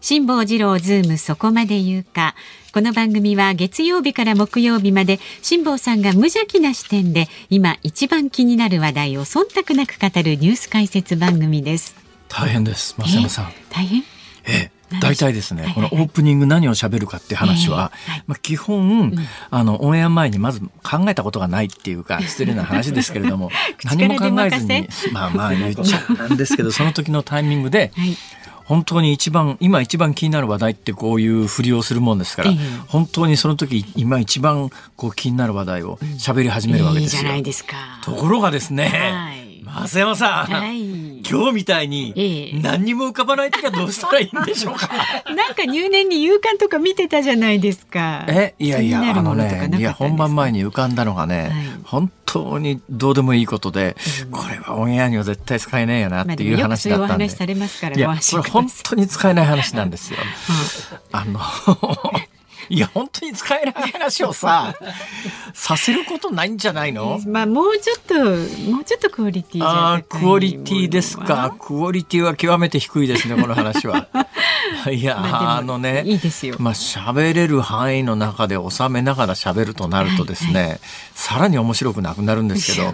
辛坊治郎ズームそこまで言うか。この番組は月曜日から木曜日まで辛坊さんが無邪気な視点で今一番気になる話題を忖度なく語るニュース解説番組です。大変です増山さん。大変？ええ大体ですね、はいはいはい、このオープニング何を喋るかっていう話は、えーはい、まあ、基本、うん、あのオンエア前にまず考えたことがないっていうか 失礼な話ですけれども 何も考えずにまあまあ言っちゃなんですけど その時のタイミングで、はい本当に一番今一番気になる話題ってこういうふりをするもんですから、えー、本当にその時今一番こう気になる話題を喋り始めるわけですよ。いいところがですね、はい増山さん、はい、今日みたいに何にも浮かばない時はどうしたらいいんでしょうか？なんか入念に夕刊とか見てたじゃないですか。え、いやいや、あのね、いや本番前に浮かんだのがね、はい、本当にどうでもいいことで、うん、これはオンエアには絶対使えないよなっていう話だったんで。まあ、されますから、いや、これ本当に使えない話なんですよ。あのいや、本当に使えない話をさ、させることないんじゃないの？まあ、もうちょっと、もうちょっとクオリティああ、クオリティですか。クオリティは極めて低いですね、この話は。いや、まあ、あのね、いいですよ。まあ、喋れる範囲の中で収めながら喋るとなるとですね、はいはい、さらに面白くなくなるんですけど、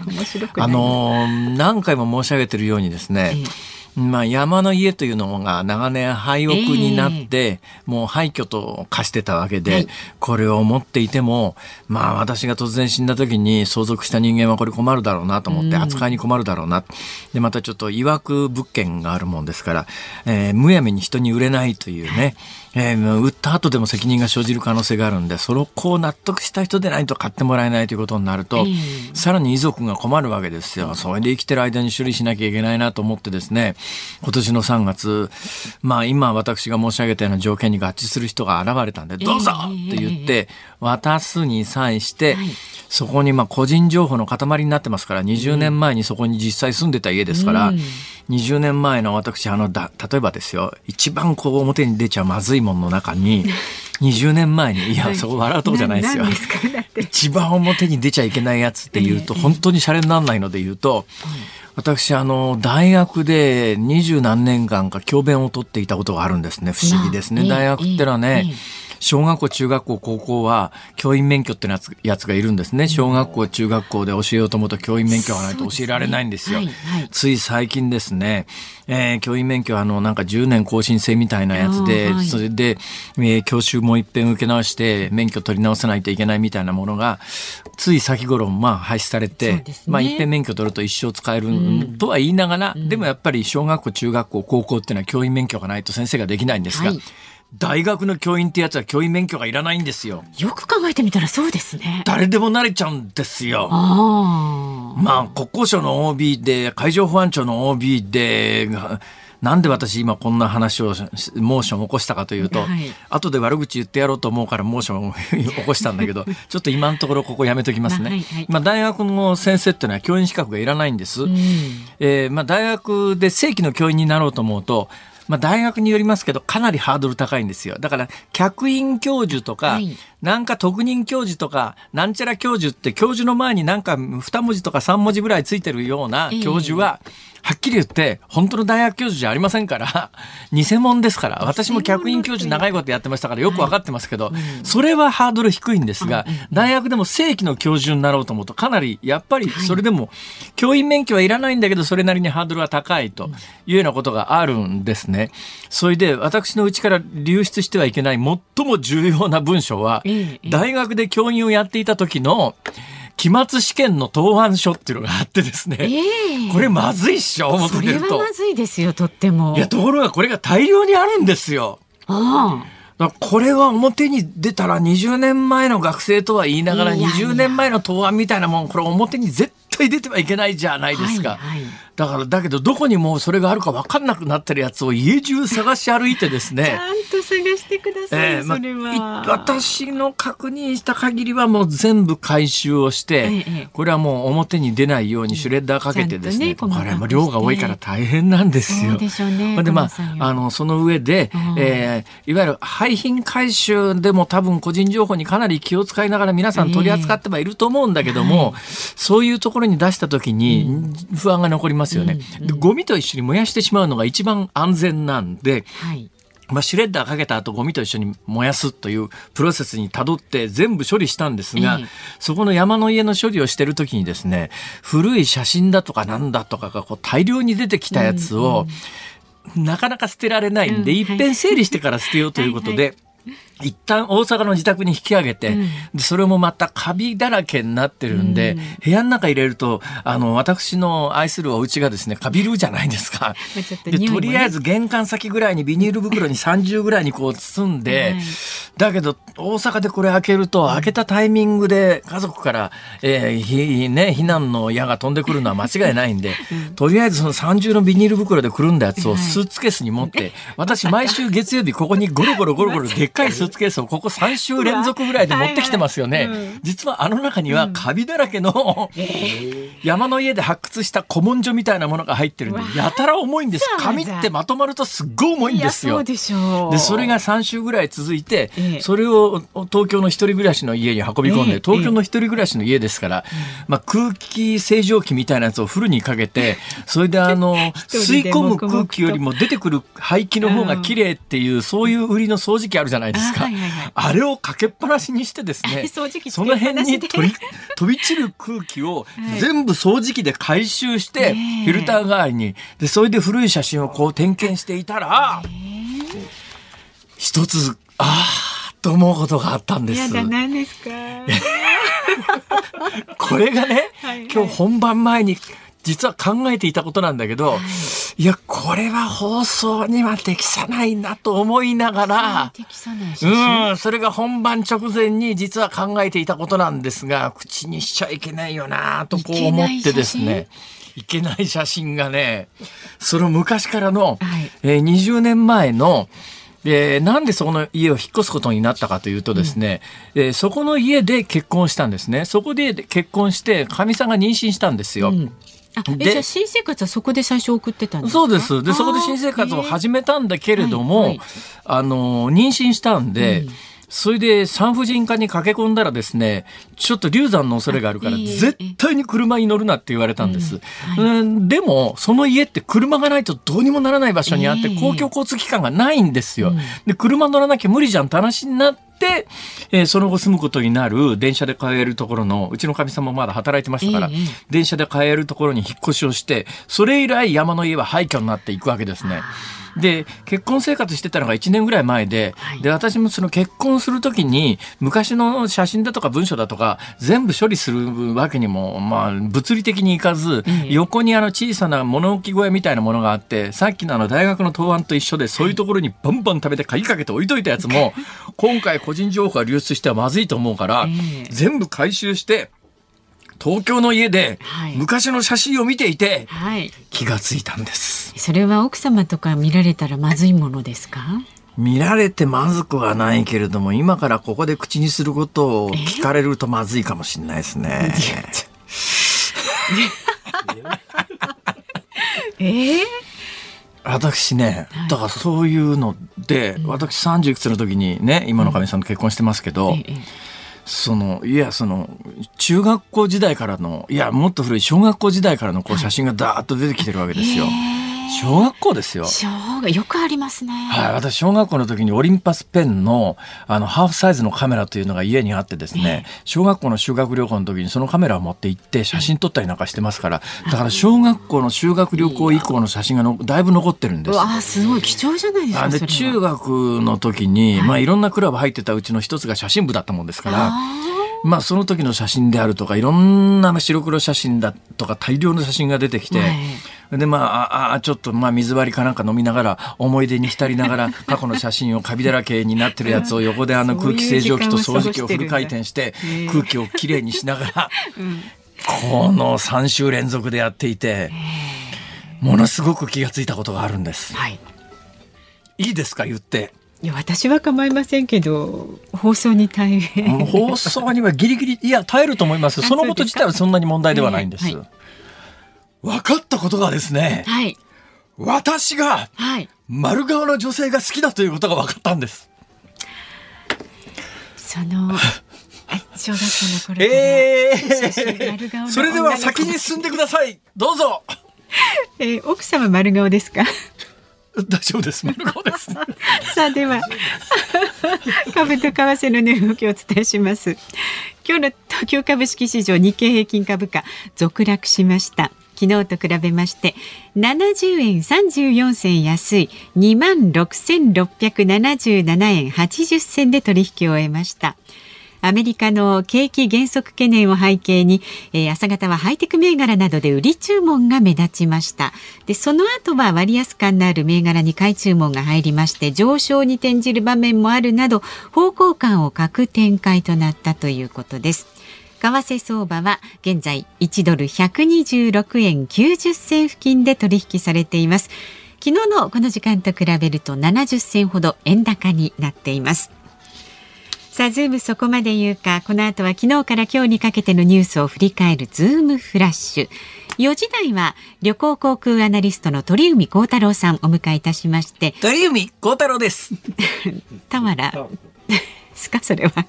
あの、何回も申し上げてるようにですね、ええまあ、山の家というのが長年廃屋になって、もう廃墟と化してたわけで、はい、これを持っていても、まあ私が突然死んだ時に相続した人間はこれ困るだろうなと思って、扱いに困るだろうな。で、またちょっと曰く物件があるもんですから、えー、むやみに人に売れないというね、えー、売った後でも責任が生じる可能性があるんで、それをこう納得した人でないと買ってもらえないということになると、さらに遺族が困るわけですよ。それで生きてる間に処理しなきゃいけないなと思ってですね、今年の3月、まあ今私が申し上げたような条件に合致する人が現れたんで、どうぞって言って、渡すに際して、そこにまあ個人情報の塊になってますから、20年前にそこに実際住んでた家ですから、20年前の私、あの、だ、例えばですよ、一番こう表に出ちゃまずいものの中に、20年前に、いや、そこ笑うとこじゃないですよ。一番表に出ちゃいけないやつっていうと、本当にシャレにならないので言うと、私、あの、大学で二十何年間か教鞭を取っていたことがあるんですね。不思議ですね。大学ってのはね、小学校、中学校、高校は教員免許ってやつやつがいるんですね。小学校、中学校で教えようと思うと教員免許がないと教えられないんですよ。すねはいはい、つい最近ですね、えー、教員免許はあの、なんか10年更新制みたいなやつで、はい、それで、えー、教習も一遍受け直して免許取り直さないといけないみたいなものが、つい先頃、まあ、廃止されて、ね、まあ、一遍免許取ると一生使えるとは言いながら、うん、でもやっぱり小学校、中学校、高校っていうのは教員免許がないと先生ができないんですが、はい大学の教員ってやつは教員免許がいらないんですよ。よく考えてみたらそうですね。誰でもなれちゃうんですよ。あまあ国交省の OB で海上保安庁の OB でなんで私今こんな話をモーションを起こしたかというと、はい、後で悪口言ってやろうと思うからモーションを起こしたんだけど ちょっと今のところここやめときますね。まあ、はいはい、まあ、大学の先生っていうのは教員資格がいらないんです。うん、えー、まあ、大学で正規の教員になろうと思うとまあ、大学によりますけどかなりハードル高いんですよ。だから客員教授とか、はい、なんか特任教授とかなんちゃら教授って教授の前になんか2文字とか3文字ぐらいついてるような教授は、えーはっきり言って、本当の大学教授じゃありませんから、偽物ですから、私も客員教授長いことやってましたからよくわかってますけど、それはハードル低いんですが、大学でも正規の教授になろうと思うと、かなり、やっぱりそれでも、教員免許はいらないんだけど、それなりにハードルは高いというようなことがあるんですね。それで、私のうちから流出してはいけない最も重要な文書は、大学で教員をやっていた時の、期末試験の答案書っていうのがあってですね、えー、これまずいっしょ思ってみると。それはまずいですよとっても。いやところがこれが大量にあるんですよ。ああ。これは表に出たら20年前の学生とは言いながら20年前の答案みたいなもんこれ表に絶対出てはいけないじゃないですか。はいはいだから、だけど、どこにもそれがあるか分かんなくなってるやつを家中探し歩いてですね。ちゃんと探してください、えーま、それは。私の確認した限りはもう全部回収をして、ええ、これはもう表に出ないようにシュレッダーかけてですね、ねこれも量が多いから大変なんですよ。そうでしょうね。で、まあ、あの、その上で、うん、えー、いわゆる廃品回収でも多分個人情報にかなり気を使いながら皆さん取り扱ってはいると思うんだけども、えーはい、そういうところに出した時に不安が残りますよね。うんうん、ゴミと一緒に燃やしてしまうのが一番安全なんで、はい。まあ、シュレッダーかけた後ゴミと一緒に燃やすというプロセスにたどって全部処理したんですが、そこの山の家の処理をしてる時にですね古い写真だとかなんだとかがこう大量に出てきたやつを、なかなか捨てられないんで、い。っぺん整理してから捨てようということで、一旦大阪の自宅に引き上げて、うん、でそれもまたカビだらけになってるんで、うん、部屋の中入れるとあの私の愛するお家がですねカビるじゃないですか、と でとりあえず玄関先ぐらいにビニール袋に30ぐらいにこう包んで、だけど大阪でこれ開けると、開けたタイミングで家族から、えーひね、避難の矢が飛んでくるのは間違いないんで、とりあえずその30のビニール袋でくるんだやつをスーツケースに持って、私毎週月曜日ここにゴロゴロゴロゴロでっかいスーツケースをここ3週連続ぐらいで持ってきてますよね。実はあの中にはカビだらけの、山の家で発掘した古文書みたいなものが入ってるんで、やたら重いんです。紙ってまとまるとすっごい重いんですよ。でそれが3週ぐらい続いて、それを東京の一人暮らしの家に運び込んで、東京の一人暮らしの家ですから、まあ、空気清浄機みたいなやつをフルにかけて、それであの、吸い込む空気よりも出てくる排気の方が綺麗っていう、そういう売りの掃除機あるじゃないですか。あれをかけっぱなしにしてですね、その辺に飛び 飛び散る空気を全部掃除機で回収して、フィルター代わりに、で、それで古い写真をこう点検していたら、一つ、ああ、と思うことがあったんです。やだ、何ですか？これがね、はいはい、今日本番前に実は考えていたことなんだけど、はい、いや、これは放送には適さないなと思いながら、うん、それが本番直前に実は考えていたことなんですが、口にしちゃいけないよなとこう思ってですね。いけない写真？がね、その昔からの、はい、えー、20年前の、で、なんでそこの家を引っ越すことになったかというとですね、うん、えー、そこの家で結婚したんですね。そこで結婚して、かみさんが妊娠したんですよ。うんでじゃあ新生活はそこで最初送ってたんですそうです。でそこで新生活を始めたんだけれども、はいはい、あの妊娠したんで、うんそれで産婦人科に駆け込んだらですね、ちょっと流産の恐れがあるから、絶対に車に乗るなって言われたんです。うん、でも、その家って車がないとどうにもならない場所にあって、公共交通機関がないんですよ。で、車乗らなきゃ無理じゃんって話になって、えー、その後住むことになる電車で帰えるところの、うちのかみさんもまだ働いてましたから、電車で帰えるところに引っ越しをして、それ以来山の家は廃墟になっていくわけですね。で結婚生活してたのが1年ぐらい前ではい、で私もその結婚する時に昔の写真だとか文書だとか全部処理するわけにも、まあ、物理的にいかず、横にあの小さな物置小屋みたいなものがあってさっきのあの大学の答案と一緒でそういうところにバンバン食べて鍵かけて置いといたやつも 今回個人情報が流出してはまずいと思うから、全部回収して。東京の家で昔の写真を見ていて、気がついたんです、それは奥様とか見られたらまずいものですか？見られてまずくはないけれども今からここで口にすることを聞かれるとまずいかもしれないですね。え？ー、私ね、だからそういうので、私30いくつの時にね今のかみさんと結婚してますけど、そのいやその中学校時代からのいやもっと古い小学校時代からのこう写真がダーッと出てきてるわけですよ。小学校ですよ。小学よくありますね。はい、私小学校の時にオリンパスペンのあのハーフサイズのカメラというのが家にあってですね、小学校の修学旅行の時にそのカメラを持って行って写真撮ったりなんかしてますから、だから小学校の修学旅行以降の写真がのだいぶ残ってるんです。あすごい貴重じゃないですか。で中学の時に、まあいろんなクラブ入ってたうちの一つが写真部だったもんですから。まあ、その時の写真であるとかいろんな白黒写真だとか大量の写真が出てきて、はい、でまああちょっとまあ水割りかなんか飲みながら思い出に浸りながら 過去の写真をカビだらけになってるやつを横であの空気清浄機と掃除機をフル回転して空気をきれいにしながら、この3週連続でやっていて。ものすごく気がついたことがあるんです。はい。いいですか？言って。いや私は構いませんけど放送に耐え放送にはギリギリいや耐えると思います。そのこと自体はそんなに問題ではないんです、はい、分かったことがですね、はい、私が丸顔の女性が好きだということが分かったんですその小学校の頃ええー、それでは先に進んでくださいどうぞえー、奥様丸顔ですか？大丈夫です。丸顔です。さあでは株と為替の値動きをお伝えします。今日の東京株式市場日経平均株価続落しました。昨日と比べまして70円34銭安い2万6677円80銭で取引を終えました。アメリカの景気減速懸念を背景に、えー、朝方はハイテク銘柄などで売り注文が目立ちましたでその後は割安感のある銘柄に買い注文が入りまして上昇に転じる場面もあるなど方向感を欠く展開となったということです為替相場は現在1ドル126円90銭付近で取引されています昨日のこの時間と比べると70銭ほど円高になっていますさあ、ズームそこまで言うか、この後は昨日から今日にかけてのニュースを振り返るズームフラッシュ。4時台は旅行航空アナリストの鳥海高太郎さんお迎えいたしまして。鳥海高太郎です。田原。すか、それは。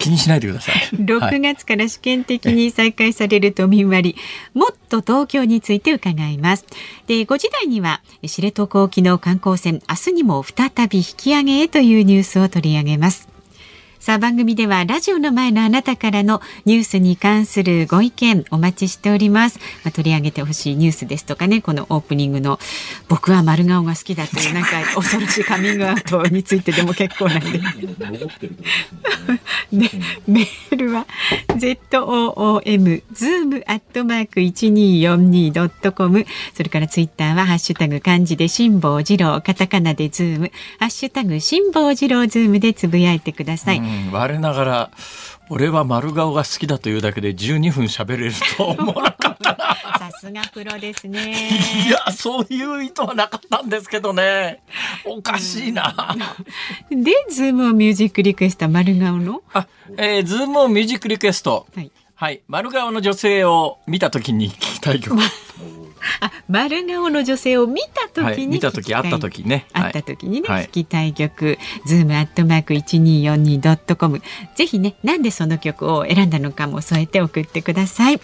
気にしないでください。6月から試験的に再開される都民割、もっと東京について伺います。で、5時台には知床沖の観光船、明日にも再び引き上げへというニュースを取り上げます。さあ番組ではラジオの前のあなたからのニュースに関するご意見お待ちしております、まあ、取り上げてほしいニュースですとかねこのオープニングの僕は丸顔が好きだというなんか恐ろしいカミングアウトについてでも結構なんで。で メールは ZOOM zoom アットマーク 1242.com それからツイッターはハッシュタグ漢字で辛坊治郎カタカナでズーム。ハッシュタグ辛坊治郎ズームでつぶやいてください、我ながら俺は丸顔が好きだというだけで12分喋れると思わなかったさすがプロですね。いやそういう意図はなかったんですけどね。おかしいな、でズームをミュージックリクエスト丸顔の？あ、えー、ズームをミュージックリクエスト。はい、はい、丸顔の女性を見た時に聞きたい曲 あ丸顔の女性を見た時に、はい、見た時会った時ね。会った時にね、はい、聞きたい曲、ズームアットマーク一二四二ドットコムぜひねなんでその曲を選んだのかも添えて送ってください。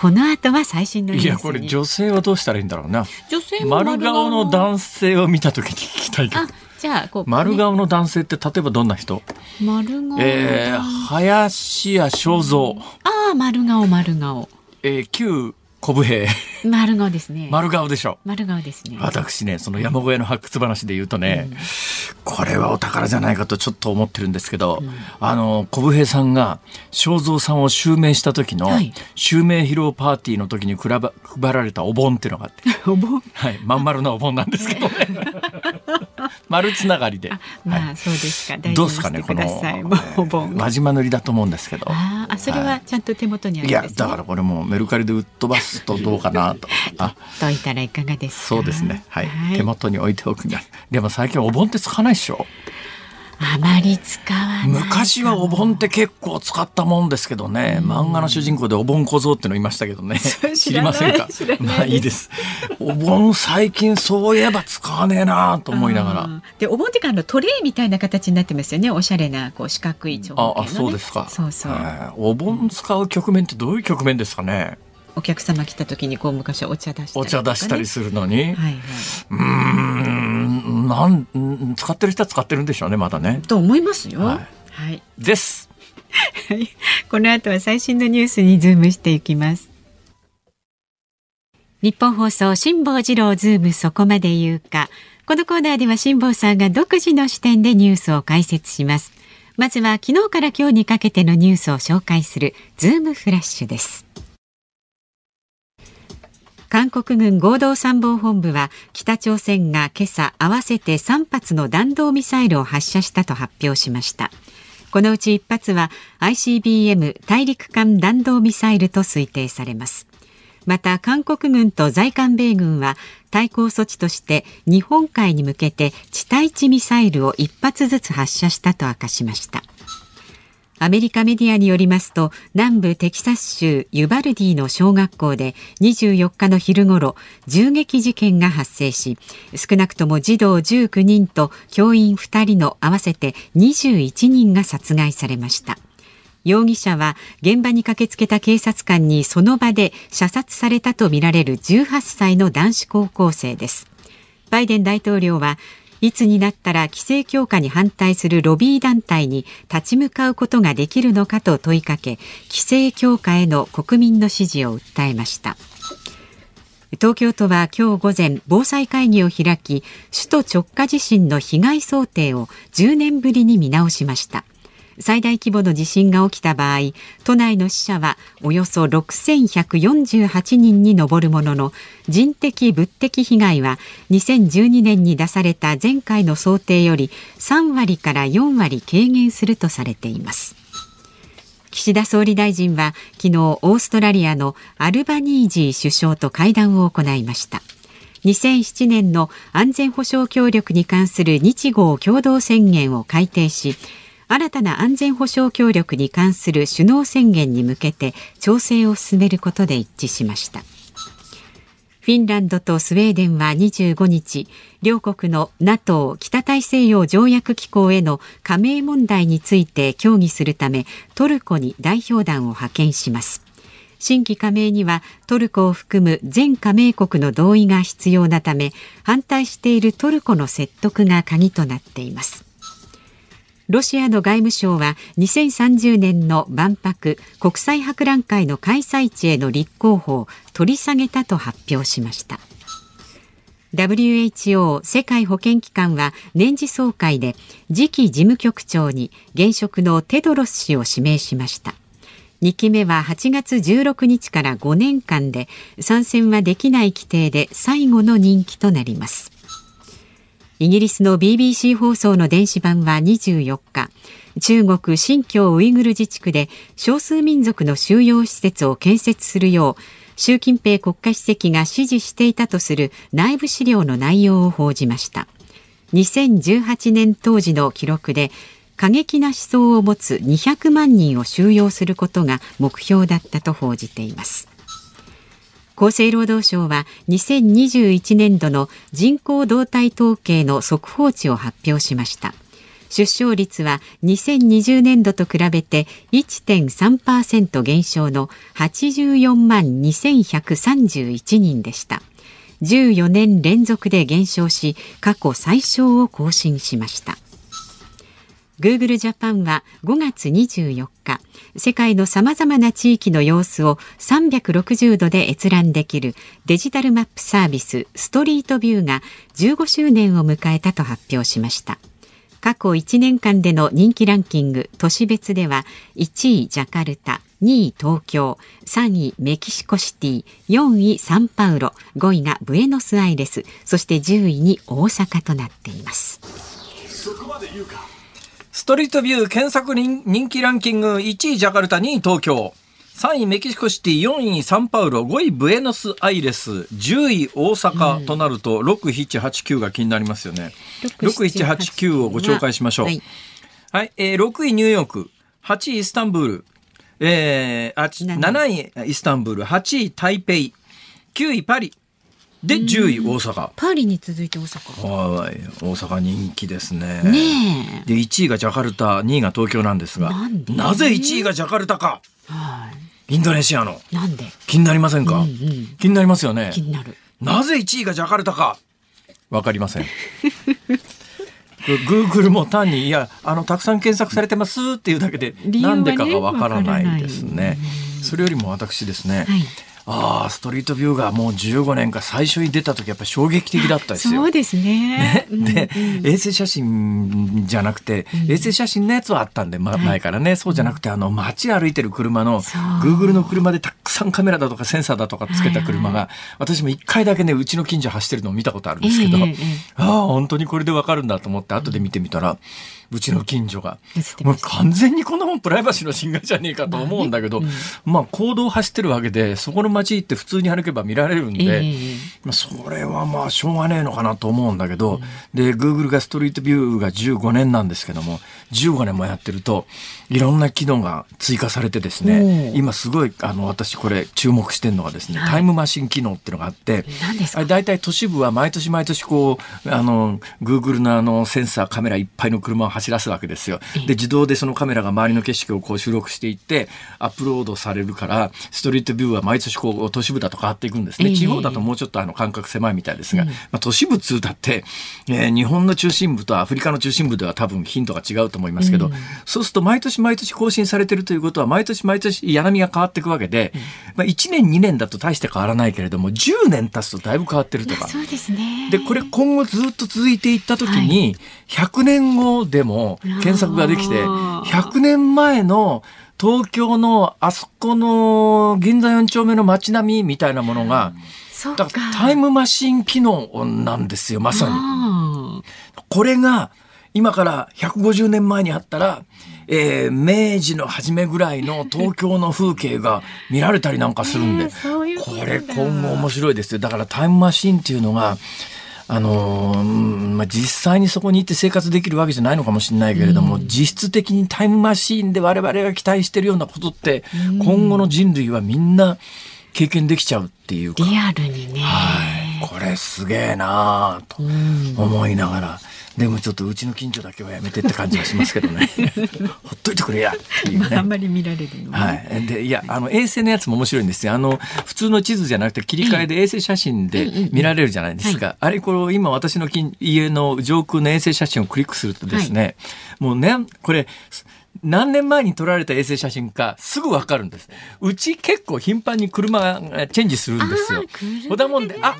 この後は最新のいやこれ女性はどうしたらいいんだろうな。女性丸顔の男性を見た時に聞きたい曲。じゃあこう、ね、丸顔の男性って例えばどんな人？丸顔えー、林家正蔵。ああ丸顔丸顔。えー、旧小武兵丸顔ですね。丸顔でしょ。丸顔ですね。私ねその山小屋の発掘話で言うとね、うん、これはお宝じゃないかとちょっと思ってるんですけど、うん、あの小武兵さんが正蔵さんを襲名した時の、襲名披露パーティーの時に配られたお盆っていうのがあって。お盆？はい。まん丸なお盆なんですけどね。丸つながりで。まあ、そうですか。どうですかね、この。お盆。輪島塗りだと思うんですけど。ああ、それはちゃんと手元にある、いや、だからこれもメルカリで売っ飛ばすとどうかなと。あ、といたらいかがですそうですね。はい。手元に置いておくんだ。でも最近お盆ってつかないでしょ。あまり使わない昔はお盆って結構使ったもんですけどね、漫画の主人公でお盆小僧ってのいましたけどね。知りませんか？まあいいです。お盆最近そういえば使わねえなと思いながら。でお盆ってかのトレイみたいな形になってますよね。おしゃれなこう四角い長方形、ね、あそうですか。そうそう、お盆使う局面ってどういう局面ですかね？お客様来た時にこう昔お茶出したり、ね、お茶出したりするのに、はいはい、うんなん使ってる人は使ってるんでしょうねまだね。と思いますよ。はい、はい、です。この後は最新のニュースにズームしていきます。ニッポン放送辛坊治郎ズームそこまで言うか。このコーナーでは辛坊さんが独自の視点でニュースを解説します。まずは昨日から今日にかけてのニュースを紹介するズームフラッシュです。韓国軍合同参謀本部は北朝鮮が今朝合わせて3発の弾道ミサイルを発射したと発表しました。このうち1発は ICBM 大陸間弾道ミサイルと推定されます。また韓国軍と在韓米軍は対抗措置として日本海に向けて地対地ミサイルを1発ずつ発射したと明かしました。アメリカメディアによりますと南部テキサス州ユバルディの小学校で24日の昼ごろ銃撃事件が発生し少なくとも児童19人と教員2人の合わせて21人が殺害されました。容疑者は現場に駆けつけた警察官にその場で射殺されたとみられる18歳の男子高校生です。バイデン大統領はいつになったら規制強化に反対するロビー団体に立ち向かうことができるのかと問いかけ規制強化への国民の支持を訴えました。東京都は今日午前防災会議を開き首都直下地震の被害想定を10年ぶりに見直しました。最大規模の地震が起きた場合都内の死者はおよそ6148人に上るものの人的物的被害は2012年に出された前回の想定より3割から4割軽減するとされています。岸田総理大臣は昨日オーストラリアのアルバニージー首相と会談を行いました。2007年の安全保障協力に関する日豪共同宣言を改定し新たな安全保障協力に関する首脳宣言に向けて調整を進めることで一致しました。フィンランドとスウェーデンは25日両国の NATO 北大西洋条約機構への加盟問題について協議するためトルコに代表団を派遣します。新規加盟にはトルコを含む全加盟国の同意が必要なため反対しているトルコの説得が鍵となっています。ロシアの外務省は2030年の万博国際博覧会の開催地への立候補を取り下げたと発表しました。WHO 世界保健機関は年次総会で次期事務局長に現職のテドロス氏を指名しました。2期目は8月16日から5年間で参戦はできない規定で最後の任期となります。イギリスの BBC 放送の電子版は24日。中国新疆ウイグル自治区で少数民族の収容施設を建設するよう習近平国家主席が指示していたとする内部資料の内容を報じました。2018年当時の記録で過激な思想を持つ200万人を収容することが目標だったと報じています。厚生労働省は2021年度の人口動態統計の速報値を発表しました。出生率は2020年度と比べて1.3%減少の84万2131人でした。14年連続で減少し過去最小を更新しました。Google ジャパンは5月24日世界のさまざまな地域の様子を360度で閲覧できるデジタルマップサービスストリートビューが15周年を迎えたと発表しました。過去1年間での人気ランキング都市別では1位ジャカルタ2位東京3位メキシコシティ4位サンパウロ5位がブエノスアイレスそして10位に大阪となっています。そこまで言うか。ストリートビュー検索人気ランキング1位ジャカルタ2位東京。3位メキシコシティ4位サンパウロ5位ブエノスアイレス10位大阪となると6789が気になりますよね、6789をご紹介しましょう。はい、はい、えー、6位ニューヨーク8位イスタンブール、えー、あ7位イスタンブール8位台北9位パリで10位大阪。パリに続いて大阪。はい大阪人気ですね。ねで1位がジャカルタ2位が東京なんですがなぜ1位がジャカルタか。はい。インドネシアの。なんで？気になりませんか、うんうん、気になりますよね。気になる。なぜ1位がジャカルタか？わかりません。グーグルも単にいやあのたくさん検索されてますっていうだけで、ね、なんでかがわからないですね。それよりも私ですね、はいああストリートビューがもう15年か最初に出た時やっぱり衝撃的だったですよ。そうですね。ね。で、うんうん、衛星写真じゃなくて、うん、衛星写真のやつはあったんで、ま、前からね、そうじゃなくてあの街歩いてる車のグーグルの車でたくさんカメラだとかセンサーだとかつけた車が、私も一回だけねうちの近所走ってるのを見たことあるんですけど、えー、ああ本当にこれでわかるんだと思って後で見てみたら。うちの近所が。もう完全にこんなもんプライバシーの侵害じゃねえかと思うんだけど、まあ、ねうん、まあ、行動を走ってるわけで、そこの街行って普通に歩けば見られるんで、えー、まあ、それはまあ、しょうがねえのかなと思うんだけど、うん、で、Google がストリートビューが15年なんですけども、15年もやってると、いろんな機能が追加されてですね、今すごい、あの、私これ注目してるのがですね、はい、タイムマシン機能っていうのがあって、大体都市部は毎年毎年こう、あの、Google のあの、センサー、カメラいっぱいの車を走らすわけですよ。で、自動でそのカメラが周りの景色をこう収録していって、アップロードされるから、ストリートビューは毎年こう、都市部だと変わっていくんですね。地方だともうちょっとあの、感覚狭いみたいですが、まあ、都市部通だって、えー、日本の中心部とアフリカの中心部では多分ヒントが違うと思いますけど、そうすると毎年毎年更新されてるということは、毎年毎年柳みが変わっていくわけで、まあ、1年2年だと大して変わらないけれども、10年経つとだいぶ変わってるとか。そうですね。で、これ今後ずっと続いていった時に、100年後でも検索ができて、100年前の東京のあそこの銀座4丁目の街並みみたいなものが、だからタイムマシン機能なんですよ、まさに。これが今から150年前にあったら、えー、明治の初めぐらいの東京の風景が見られたりなんかするんで、えー、これ今後面白いですよ。だからタイムマシンっていうのが、あのー、まあ、実際にそこに行って生活できるわけじゃないのかもしれないけれども、うん、実質的にタイムマシーンで我々が期待してるようなことって、うん、今後の人類はみんな経験できちゃうっていうか。リアルにね。はい。これすげえなと思いながら。でもちょっとうちの近所だけはやめてって感じがしますけどね。ほっといてくれや。っていうね、まあ、あんまり見られるの、はい、でいやあの衛星のやつも面白いんですよ。あの普通の地図じゃなくて切り替えで衛星写真で見られるじゃないですか、あれこれ今私の家の上空の衛星写真をクリックするとですね、はい、もうねこれ何年前に撮られた衛星写真かすぐわかるんです。うち結構頻繁に車がチェンジするんですよ。ほだもんで、あ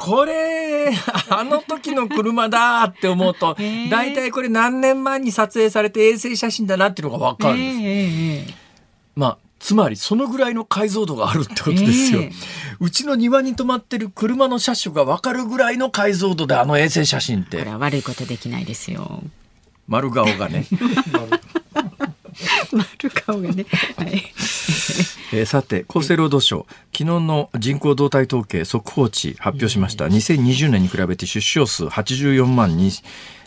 これ、あの時の車だって思うと、大体これ何年前に撮影されて衛星写真だなっていうのがわかるんです。まあ、つまりそのぐらいの解像度があるってことですよ。うちの庭に止まってる車の車種がわかるぐらいの解像度であの衛星写真って。これは悪いことできないですよ。丸顔がね。丸顔がね。はい。えー、さて厚生労働省昨日の人口動態統計速報値発表しました、2020年に比べて出生数84万人、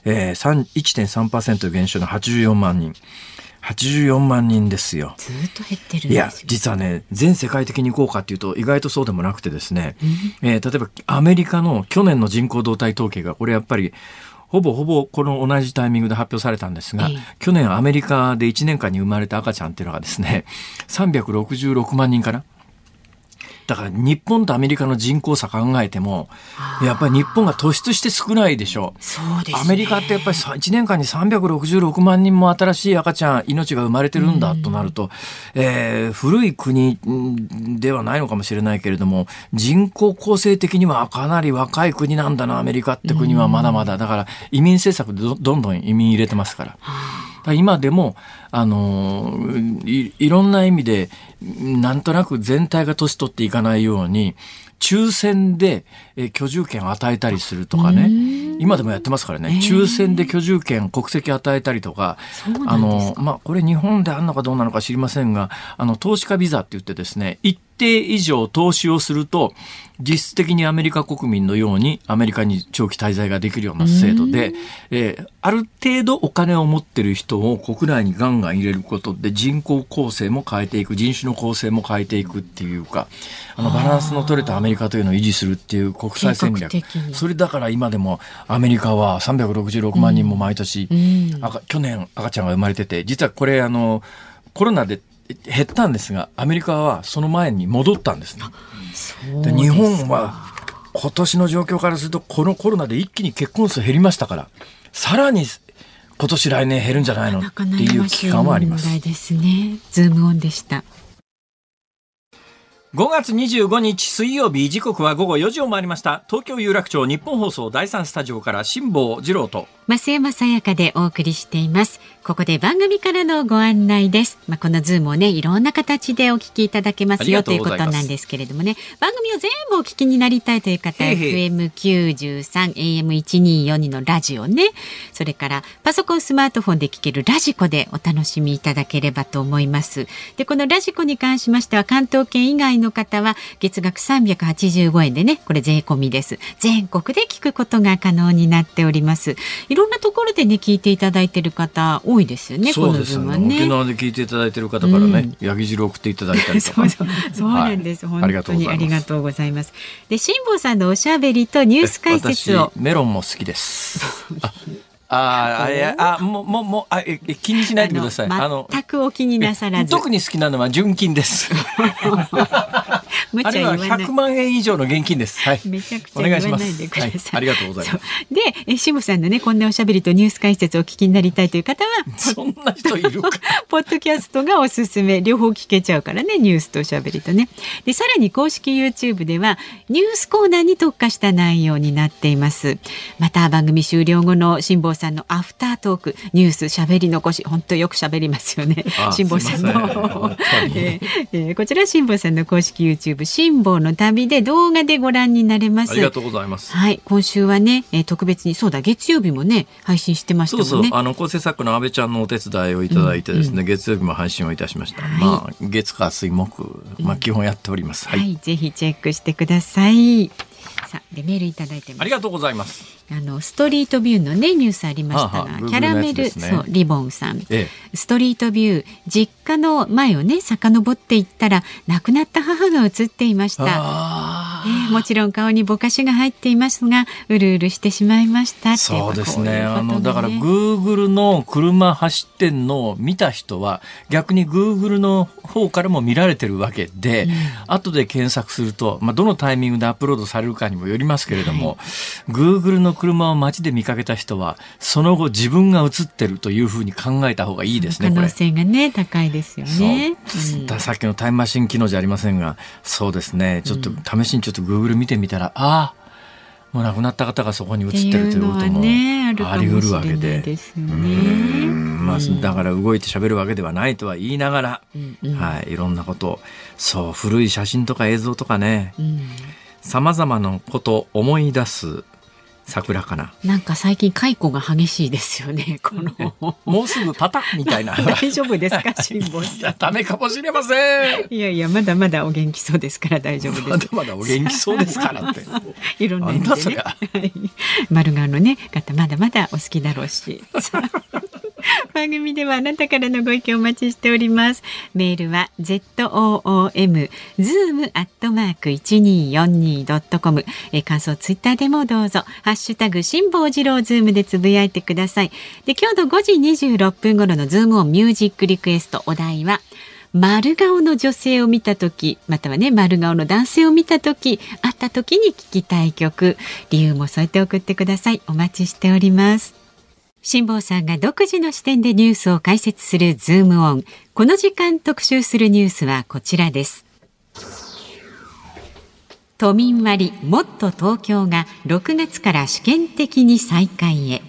えー、1.3%減少の84万人。84万人ですよ。ずっと減ってるいや、実はね、全世界的にいこうかっていうと、意外とそうでもなくてですね、えー、例えばアメリカの去年の人口動態統計が、これやっぱり、ほぼほぼこの同じタイミングで発表されたんですが、え去年アメリカで1年間に生まれた赤ちゃんっていうのがですね、366万人かなだから日本とアメリカの人口差考えても、やっぱり日本が突出して少ないでしょう。そうアメリカってやっぱり1年間に366万人も新しい赤ちゃん、命が生まれてるんだとなると、えー、古い国ではないのかもしれないけれども、人口構成的にはかなり若い国なんだな、アメリカって国はまだまだ。だから移民政策でどんどん移民入れてますから。今でも、あのい、いろんな意味で、なんとなく全体が年取っていかないように、抽選で居住権を与えたりするとかね。今でもやってますからね。抽選で居住権、国籍与えたりとか。あの、まあ、これ日本であんのかどうなのか知りませんが、あの、投資家ビザって言ってですね、一定以上投資をすると、実質的にアメリカ国民のようにアメリカに長期滞在ができるような制度で、えー、ある程度お金を持ってる人を国内にガンガン入れることで人口構成も変えていく、人種の構成も変えていくっていうか、あのバランスの取れたアメリカというのを維持するっていう国際戦略。それだから今でもアメリカは366万人も毎年、うん、去年赤ちゃんが生まれてて、実はこれあの、コロナで減ったんですが、アメリカはその前に戻ったんですね。で日本は今年の状況からすると、このコロナで一気に結婚数減りましたから、さらに今年来年減るんじゃないのっていう危機感はあります。ですね。ズームオンでした。5月25日水曜日時刻は午後4時を回りました。東京有楽町日本放送第3スタジオから辛坊治郎と。増山さやかでお送りしています。ここで番組からのご案内です。まあこのズームをねいろんな形でお聞きいただけますよということなんですけれどもね。番組を全部お聞きになりたいという方 FM93 AM1242 のラジオね。それからパソコンスマートフォンで聞けるラジコでお楽しみいただければと思います。でこのラジコに関しましては関東圏以外の方は月額385円でねこれ税込みです。全国で聞くことが可能になっておりますいろんなところでね聞いていただいている方多いですよね。そうですね。ね沖縄で聞いていただいている方からね、うん、焼き汁送っていただいたりとか。そうそうなんです、はい、本当にありがとうございます。で辛坊さんのおしゃべりとニュース解説をメロンも好きです。ああ、いや、あ、もう、もう、もう、あ、え、気にしないでください。あの、全くお気になさらず。特に好きなのは純金です。無茶言わない。100万円以上の現金です。はい。めちゃくちゃ言わないでください。はい、ありがとうございます。で、え、しもさんのね、こんなおしゃべりとニュース解説をお聞きになりたいという方は、そんな人いるか。ポッドキャストがおすすめ、両方聞けちゃうからね、ニュースとおしゃべりとね。で、さらに公式 YouTube では、ニュースコーナーに特化した内容になっています。また、番組終了後の辛坊さんのアフタートーク、ニュース、しゃべり残し、本当よくしゃべりますよね。辛坊さんの。えー、えー、こちら辛坊さんの公式 YouTube、辛坊の旅で動画でご覧になれます。ありがとうございます。はい、今週はね、えー、特別にそうだ月曜日もね配信してましたもんね。そうそうあの構成作家の安倍ちゃんのお手伝いをいただいてですね、うんうん、月曜日も配信をいたしました。はい、まあ月火水木まあ基本やっております。はい、はい、ぜひチェックしてください。さあでメールいただいてありがとうございます。あのストリートビューのねニュースありましたが、キャラメル、ね、そうリボンさん、ええ、ストリートビュー実家の前をね遡っていったら亡くなった母が映っていました。えー、もちろん顔にぼかしが入っていますがうるうるしてしまいました。そうですね、ね、あのだからグーグルの車走ってんのを見た人は逆にグーグルの方からも見られてるわけで、うん、後で検索すると、まあ、どのタイミングでアップロードされるかにもよりますけれども、グーグルの車を街で見かけた人はその後自分が映ってるというふうに考えた方がいいですね可能性がね高いですよね、う。ん、さっきのタイムマシン機能じゃありませんがそうですね。ちょっと試しにちょっとグーグル見てみたらああもう亡くなった方がそこに映ってるということもあり得るわけで、ね、まあ、だから動いて喋るわけではないとは言いながら、うんうん、はい、いろんなことそう古い写真とか映像とかね。さまざまなことを思い出す桜かな。なんか最近解雇が激しいですよね。このもうすぐパタみたいな。大丈夫ですか、辛坊さん。ダメかもしれません。いやいや、まだまだお元気そうですから大丈夫です。まだまだお元気そうですからって。いろんな意味でね。丸顔のね方まだまだお好きだろうし。番組ではあなたからのご意見お待ちしております。メールは z o o m zoom アットマーク一二四二ドットコム。感想ツイッターでもどうぞハッシュタグ辛坊治郎ズームでつぶやいてください。で今日の五時二十六分頃のズームオンミュージックリクエストお題は。丸顔の女性を見た時またはね丸顔の男性を見た時会った時に聞きたい曲理由も添えて送ってくださいお待ちしております辛坊さんが独自の視点でニュースを解説するズームオン。この時間特集するニュースはこちらです。都民割もっと東京が6月から試験的に再開へ。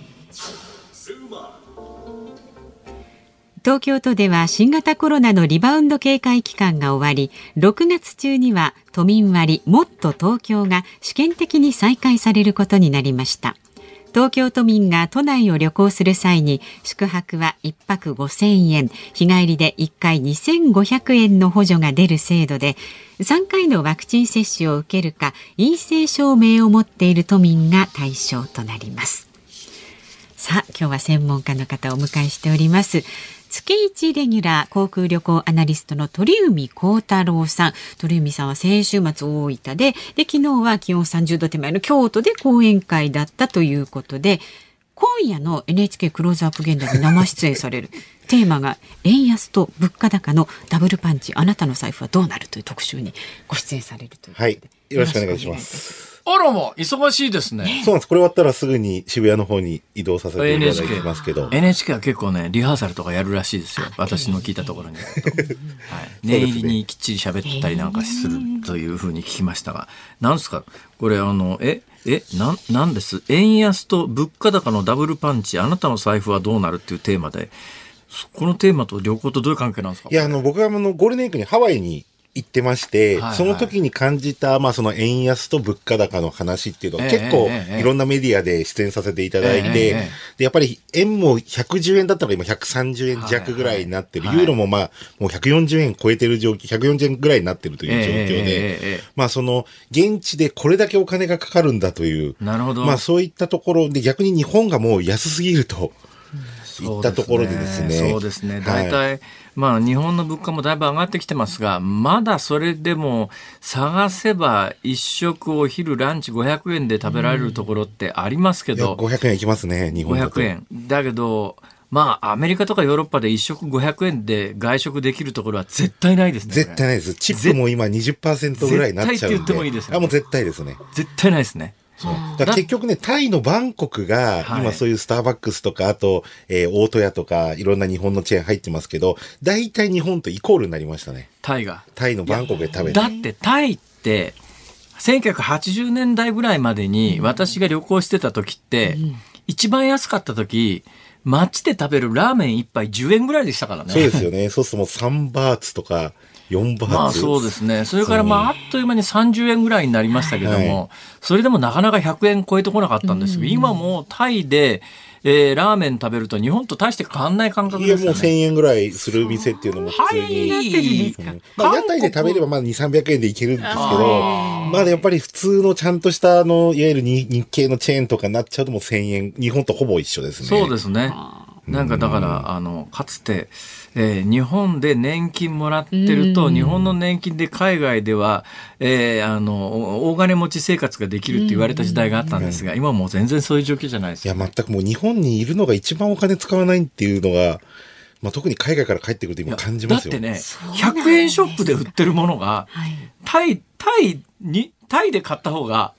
東京都では新型コロナのリバウンド警戒期間が終わり、6月中には都民割もっと Ｔｏｋｙｏ が試験的に再開されることになりました。東京都民が都内を旅行する際に宿泊は1泊5000円。日帰りで1回2500円の補助が出る制度で3回のワクチン接種を受けるか陰性証明を持っている都民が対象となります。さあ今日は専門家の方をお迎えしております。月一レギュラー航空旅行アナリストの鳥海幸太郎さん。鳥海さんは先週末大分でで昨日は気温30度手前の京都で講演会だったということで今夜の NHK クローズアップ現代に生出演される。テーマが円安と物価高のダブルパンチ。あなたの財布はどうなるという特集にご出演されるというはい。よろしくお願いします。あらも忙しいですね。そうなんです。これ終わったらすぐに渋谷の方に移動させていただきますけど。NHK は結構ね、リハーサルとかやるらしいですよ。私の聞いたところによると。はい。念入りにきっちり喋ったりなんかするというふうに聞きましたが。なんですか？これあの、ええ、な、なんです？円安と物価高のダブルパンチ、あなたの財布はどうなるっていうテーマで、このテーマと旅行とどういう関係なんですか？いや、あの、僕はあの、ゴールデンウィークにハワイに行ってまして、はいはい、その時に感じた、まあ、その円安と物価高の話っていうのは、結構、いろんなメディアで出演させていただいて、で、やっぱり円も110円だったら今130円弱ぐらいになってる、はいはい、ユーロもまあ、もう140円超えてる状況、140円ぐらいになってるという状況で、まあ、その、現地でこれだけお金がかかるんだという、なるほど。まあ、そういったところで、逆に日本がもう安すぎると。いったところでですね。そうですね。大体、はい、まあ日本の物価もだいぶ上がってきてますが、まだそれでも探せば一食お昼ランチ500円で食べられるところってありますけど。うん、500円いきますね、日本だと。500円。だけど、まあ、アメリカとかヨーロッパで一食500円で外食できるところは絶対ないですね。絶対ないです。チップも今20%ぐらいになっちゃうんで。絶対って言ってもいいです、ね、あ、もう絶対ですね。絶対ないですね。だ結局ね、タイのバンコクが、今そういうスターバックスとか、あと、えー、大戸屋とか、いろんな日本のチェーン入ってますけど、大体日本とイコールになりましたね。タイが。タイのバンコクで食べて。だってタイって、1980年代ぐらいまでに私が旅行してた時って、うん、一番安かった時、街で食べるラーメン一杯10円ぐらいでしたからね。そうですよね。そうするともう3バーツとか、4バーツ。まあそうですね。それからまああっという間に30円ぐらいになりましたけども、はい、それでもなかなか100円超えてこなかったんですけど、今もタイで、えー、ラーメン食べると日本と大して変わんない感覚ですね。いや、もう1000円ぐらいする店っていうのも普通に。はい、うんまあ、屋台で食べればまあ2、300円でいけるんですけど、まあやっぱり普通のちゃんとしたあの、いわゆる日系のチェーンとかになっちゃうともう1000円、日本とほぼ一緒ですね。そうですね。なんかだから、あの、かつて、えー、日本で年金もらってると、日本の年金で海外では、えー、あの、大金持ち生活ができるって言われた時代があったんですが、今もう全然そういう状況じゃないです、ね、いや、全くもう日本にいるのが一番お金使わないっていうのが、まあ、特に海外から帰ってくると今感じますよ。だってね、100円ショップで売ってるものが、はい、タイ、タイに、タイで買った方が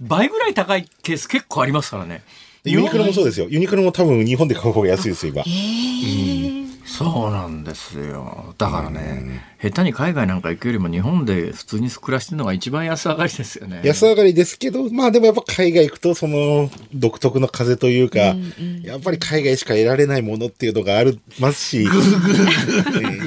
倍ぐらい高いケース結構ありますからね。ユニクロもそうですよ。ユニクロも多分日本で買う方が安いですよ、今。えー、うんそうなんですよ。だからね、下手に海外なんか行くよりも日本で普通に暮らしてるのが一番安上がりですよね。安上がりですけど、まあでもやっぱ海外行くとその独特の風というか、うん。うん、やっぱり海外しか得られないものっていうのがありますし、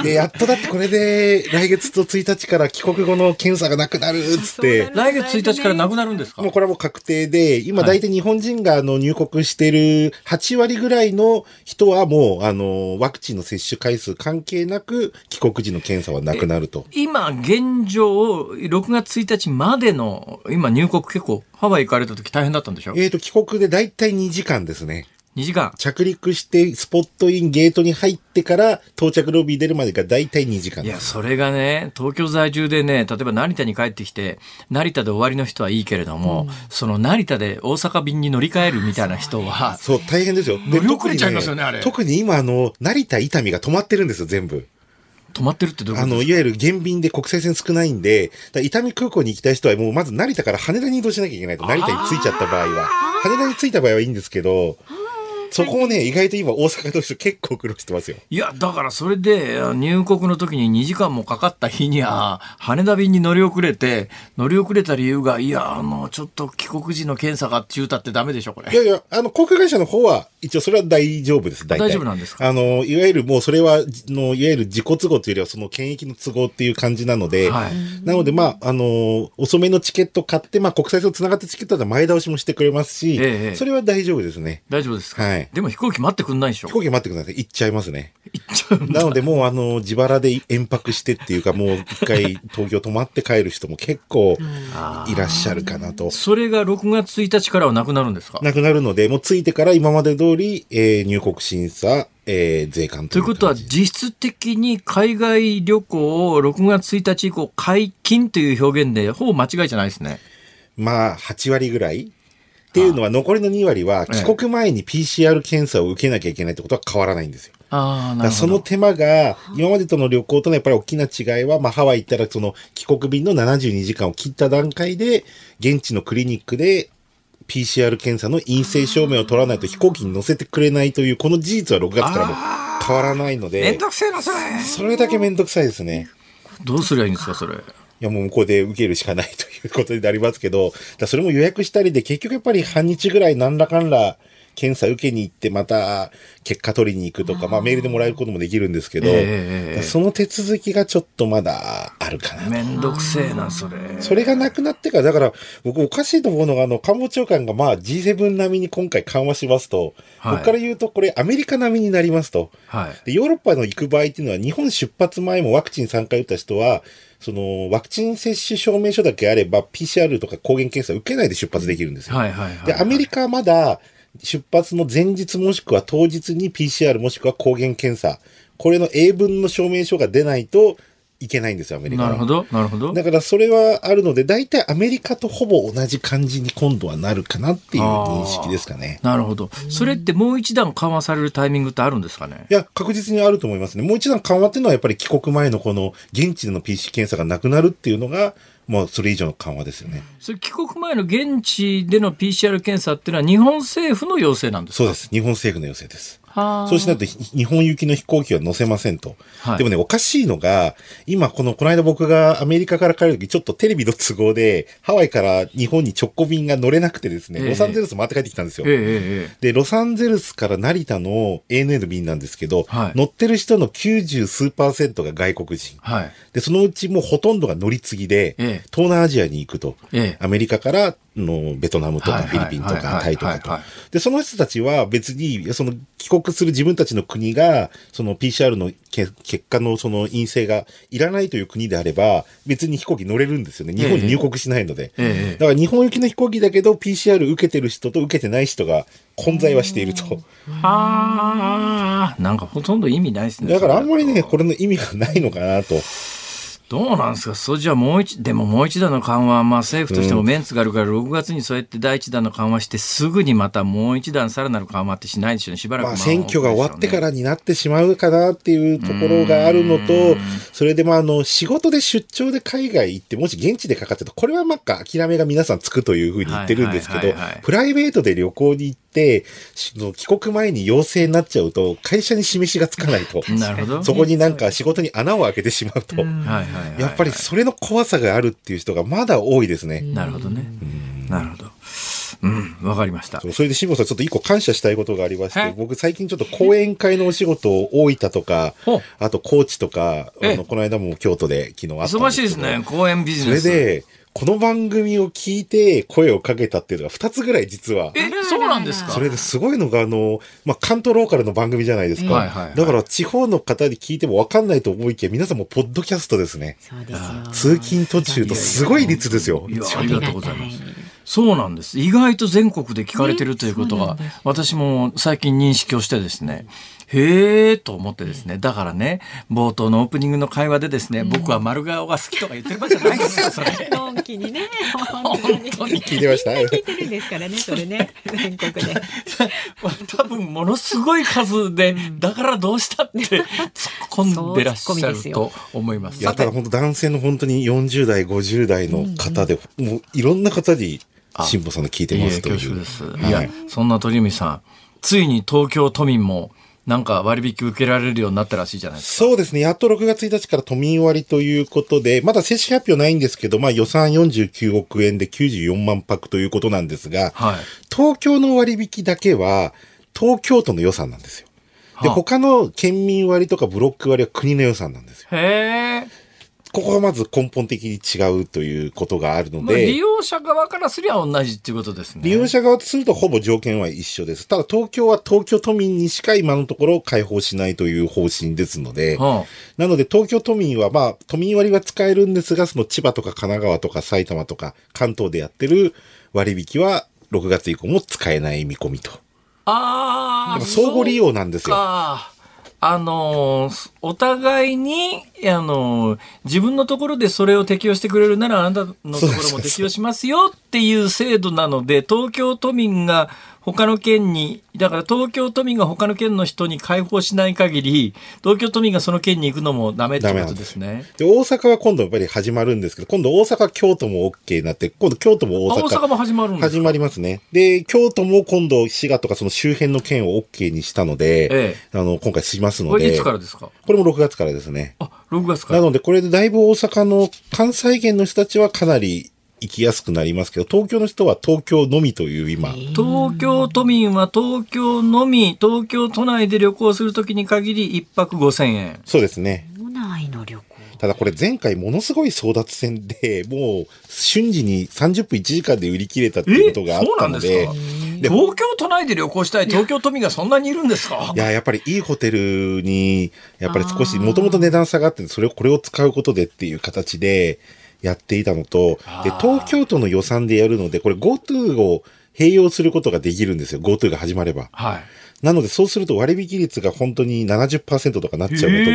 で、やっとだってこれで来月と1日から帰国後の検査がなくなるっつって。来月1日からなくなるんですか？もうこれはもう確定で、今大体日本人があの入国してる8割ぐらいの人はもうあのワクチンの接種回数関係なく帰国時の検査はなくなると。今現状、6月1日までの今入国結構ハワイ行かれた時大変だったんでしょ？えっ、と、帰国で大体2時間ですね。2時間。着陸してスポットインゲートに入ってから到着ロビー出るまでが大体2時間いや、それがね、東京在住でね、例えば成田に帰ってきて、成田で終わりの人はいいけれども、うん、その成田で大阪便に乗り換えるみたいな人は、そう、大変ですよ。乗り遅れちゃいますよね、あれ。特に今、あの、成田伊丹が止まってるんですよ、全部。止まってるってどういうことあの、いわゆる減便で国際線少ないんで、伊丹空港に行きたい人はもうまず成田から羽田に移動しなきゃいけないと、成田に着いちゃった場合は。羽田に着いた場合はいいんですけど、そこをね、意外と今大阪の人結構苦労してますよ。いや、だからそれで入国の時に2時間もかかった日には、羽田便に乗り遅れて、乗り遅れた理由が、いや、あの、ちょっと帰国時の検査が中たってダメでしょ、これ。いやいや、あの、航空会社の方は、一応それは大丈夫です、大大丈夫なんですか？あの、いわゆるもうそれは、の、いわゆる自己都合というよりは、その検疫の都合っていう感じなので、はい、なので、まあ、あの、遅めのチケット買って、まあ、国際線つながってチケットだ前倒しもしてくれますし、ええ、それは大丈夫ですね。大丈夫ですか？はい。でも飛行機待ってくんないでしょ？飛行機待ってください。行っちゃいますね。行っちゃうなのでもうあの、自腹で延泊してっていうか、もう一回東京泊まって帰る人も結構いらっしゃるかなと。それが6月1日からはなくなるんですか？なくなるので、もう着いてから今まで通り、えー、入国審査、えー、税関ということは、実質的に海外旅行を6月1日以降解禁という表現で、ほぼ間違いじゃないですね。まあ、8割ぐらいっていうのは、残りの2割は、帰国前に PCR 検査を受けなきゃいけないってことは変わらないんですよ。あなるほどその手間が、今までとの旅行とのやっぱり大きな違いは、まあ、ハワイ行ったら、その帰国便の72時間を切った段階で、現地のクリニックで PCR 検査の陰性証明を取らないと飛行機に乗せてくれないという、この事実は6月からも変わらないので。めんどくせえな、それ。それだけめんどくさいですね。どうすりゃいいんですか、それ。いやもう向こうで受けるしかないということになりますけど、それも予約したりで結局やっぱり半日ぐらい何らかんら検査受けに行ってまた結果取りに行くとか、まあメールでもらえることもできるんですけど、えー、その手続きがちょっとまだあるかな。めんどくせえな、それ。それがなくなってから、だから僕おかしいと思うのが、あの、官房長官がまあ G7 並みに今回緩和しますと、はい、僕から言うとこれアメリカ並みになりますと。はい、でヨーロッパの行く場合っていうのは日本出発前もワクチン3回打った人は、そのワクチン接種証明書だけあれば PCR とか抗原検査受けないで出発できるんですよ。はいはいはいはい、で、アメリカはまだ出発の前日もしくは当日に PCR もしくは抗原検査、これの英文の証明書が出ないといけないんですよ、アメリカは。なるほど、なるほど。だからそれはあるので、大体アメリカとほぼ同じ感じに今度はなるかなっていう認識ですかね。なるほど。それってもう一段緩和されるタイミングってあるんですかね？いや、確実にあると思いますね。もう一段緩和っていうのはやっぱり帰国前のこの現地での PC 検査がなくなるっていうのが、もうそれ以上の緩和ですよね。それ帰国前の現地での PCR 検査っていうのは日本政府の要請なんですか？そうです。日本政府の要請です。そうしないと日本行きの飛行機は乗せませんと。はい、でもね、おかしいのが、今この、この間僕がアメリカから帰るとき、ちょっとテレビの都合で、ハワイから日本に直行便が乗れなくてですね、えー、ロサンゼルス回って帰ってきたんですよ。えー、で、ロサンゼルスから成田の ANA の便なんですけど、はい、乗ってる人の90数パーセントが外国人。はい、で、そのうちもうほとんどが乗り継ぎで、えー、東南アジアに行くと。アメリカからのベトナムとかフィリピンとかタイとかと。で、その人たちは別に、その帰国する自分たちの国が、その PCR の結果のその陰性がいらないという国であれば、別に飛行機乗れるんですよね。日本に入国しないので。ええ、だから日本行きの飛行機だけど、PCR 受けてる人と受けてない人が混在はしていると。はあ、なんかほとんど意味ないですね。だからあんまりね、これの意味がないのかなと。どうなんですか、そうじゃもう一、でももう一段の緩和は、まあ政府としてもメンツがあるから、6月にそうやって第一弾の緩和して、すぐにまたもう一段さらなる緩和ってしないでしょうね、しばらく、まあ、選挙が終わってからになってしまうかなっていうところがあるのと、それでまあ、あの、仕事で出張で海外行って、もし現地でかかってると、これはまあ、諦めが皆さんつくというふうに言ってるんですけど、プライベートで旅行に行って、、帰国前に陽性になっちゃうと、会社に示しがつかないと。なるほど。そこになんか仕事に穴を開けてしまうと。やっぱりそれの怖さがあるっていう人がまだ多いですね。なるほどね。なるほど。うん、わかりました。それで辛坊さん、ちょっと一個感謝したいことがありまして、僕最近ちょっと講演会のお仕事を大分とか、あと高知とか、あの、この間も京都で昨日あったんです忙しいですね、講演ビジネス。それで、この番組を聞いて声をかけたっていうのが2つぐらい実は。え、そうなんですか？それですごいのが、あの、まあ、関東ローカルの番組じゃないですか。はいはいはい、だから地方の方に聞いても分かんないと思いきや、皆さんもポッドキャストですね。そうですよ。通勤途中とすごい率ですよ。いや、ありがとうございます。そうなんです。意外と全国で聞かれてるということは、私も最近認識をしてですね、へえと思ってですね、だからね、冒頭のオープニングの会話でですね、僕は丸顔が好きとか言ってる場合じゃないですよ、それ。のんきにね、本当に。聞いてました聞いてるんですからね、それね、全国で。多分ものすごい数で、だからどうしたって突っ込んでらっしゃると思います。いや、ただ本当男性の本当に40代、50代の方で、もういろんな方に、辛坊さんの聞いてますという。いや、そんな鳥海さん、ついに東京都民も、なんか割引受けられるようになったらしいじゃないですか。そうですね。やっと6月1日から都民割ということで、まだ正式発表ないんですけど、まあ予算49億円で94万泊ということなんですが、はい、東京の割引だけは、東京都の予算なんですよ。で、他の県民割とかブロック割は国の予算なんですよ。へー。ここがまず根本的に違うということがあるので。利用者側からすりゃ同じっていうことですね。利用者側とするとほぼ条件は一緒です。ただ東京は東京都民にしか今のところ開放しないという方針ですので、はあ、なので東京都民はまあ都民割は使えるんですが、その千葉とか神奈川とか埼玉とか関東でやってる割引は6月以降も使えない見込みと。ああ。相互利用なんですよ。あのお互いに、あの自分のところでそれを適用してくれるなら、あなたのところも適用しますよっていう制度なので、東京都民が他の県に、だから東京都民が他の県の人に開放しない限り、東京都民がその県に行くのもダメってことですね。で大阪は今度やっぱり始まるんですけど、今度大阪、京都も OK になって、今度京都も大阪。大阪も始まるんです始まりますね。で、京都も今度滋賀とかその周辺の県を OK にしたので、ええ、あの、今回すいまますので。いつからですか？これも6月からですね。あ、6月から。なので、これでだいぶ大阪の関西圏の人たちはかなり行きやすくなりますけど、東京の人は東京のみという今。東京都民は東京のみ、東京都内で旅行するときに限り1泊5000円。そうですね。都内の旅行。ただこれ前回ものすごい争奪戦で、もう瞬時に30分1時間で売り切れたっていうことがあったので。で東京都内で旅行したい東京都民がそんなにいるんですか？いや、やっぱりいいホテルに、やっぱり少し、もともと値段下がって、それを、これを使うことでっていう形でやっていたのと、で、東京都の予算でやるので、これ GoTo を併用することができるんですよ。GoTo が始まれば。はい。なので、そうすると割引率が本当に70%とかなっちゃうこと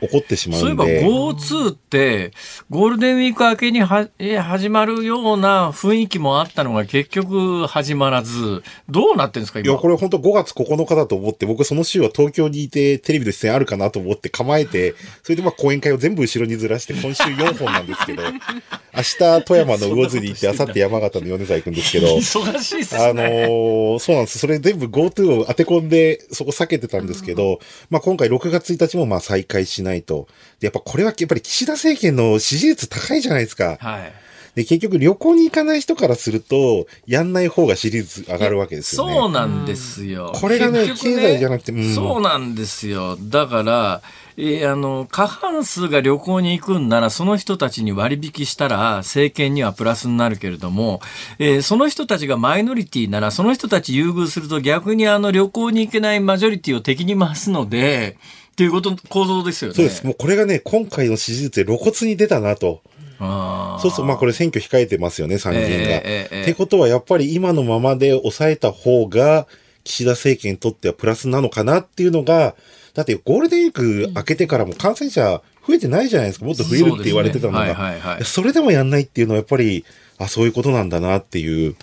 も起こってしまうんで。そういえば GoTo って、ゴールデンウィーク明けには始まるような雰囲気もあったのが結局始まらず、どうなってんですか、今？いや、これ本当5月9日だと思って、僕その週は東京にいてテレビの出演あるかなと思って構えて、それでまあ講演会を全部後ろにずらして、今週4本なんですけど、明日富山の魚津に行って、明後日山形の米沢行くんですけど、忙しいっすね。あのー、そうなんです。それ全部 GoTo を当て込んで、そこ避けてたんですけど、まあ今回6月1日もまあ再開しないと。で、やっぱこれはやっぱり岸田政権の支持率高いじゃないですか。はい。で、結局旅行に行かない人からすると、やんない方が支持率上がるわけですよね。そうなんですよ。これがね、ね経済じゃなくて、うん、そうなんですよ。だから、えー、あの、過半数が旅行に行くんなら、その人たちに割引したら、政権にはプラスになるけれども、えー、その人たちがマイノリティなら、その人たち優遇すると逆にあの旅行に行けないマジョリティを敵に回すので、っていうこと、構造ですよね。そうです。もうこれがね、今回の支持率で露骨に出たなと。そうそう、まあこれ選挙控えてますよね、参議院が。えーえー、ってことはやっぱり今のままで抑えた方が、岸田政権にとってはプラスなのかなっていうのが、だってゴールデンウィーク明けてからも感染者増えてないじゃないですか。もっと増えるって言われてたのが。そ、ねはいはい、それでもやんないっていうのはやっぱり、あ、そういうことなんだなっていう。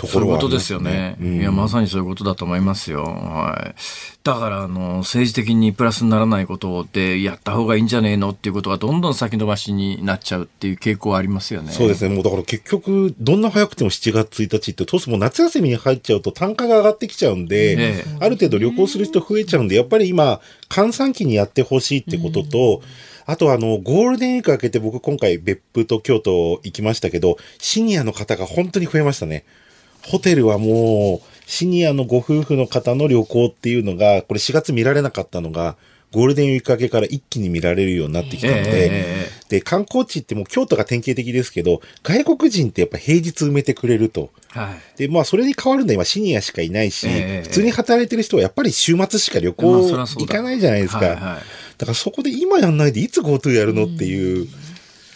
ところは、ね、そういうことですよね、うん、いやまさにそういうことだと思いますよ、はい、だからあの政治的にプラスにならないことでやった方がいいんじゃねえのっていうことがどんどん先延ばしになっちゃうっていう傾向はありますよね。そうですね。もうだから結局どんな早くても7月1日ってとすも夏休みに入っちゃうと単価が上がってきちゃうんで、ね、ある程度旅行する人増えちゃうんでやっぱり今閑散期にやってほしいってことと、うん。あとあの、ゴールデンウィーク明けて僕今回別府と京都行きましたけど、シニアの方が本当に増えましたね。ホテルはもう、シニアのご夫婦の方の旅行っていうのが、これ4月見られなかったのが、ゴールデンウィーク明けから一気に見られるようになってきたので、えー、で、観光地ってもう京都が典型的ですけど、外国人ってやっぱ平日埋めてくれると。はい、で、まあそれに変わるのは今シニアしかいないし、えー、普通に働いてる人はやっぱり週末しか旅行行かないじゃないですか。だからそこで今やんないでいつ GoTo やるのっていう。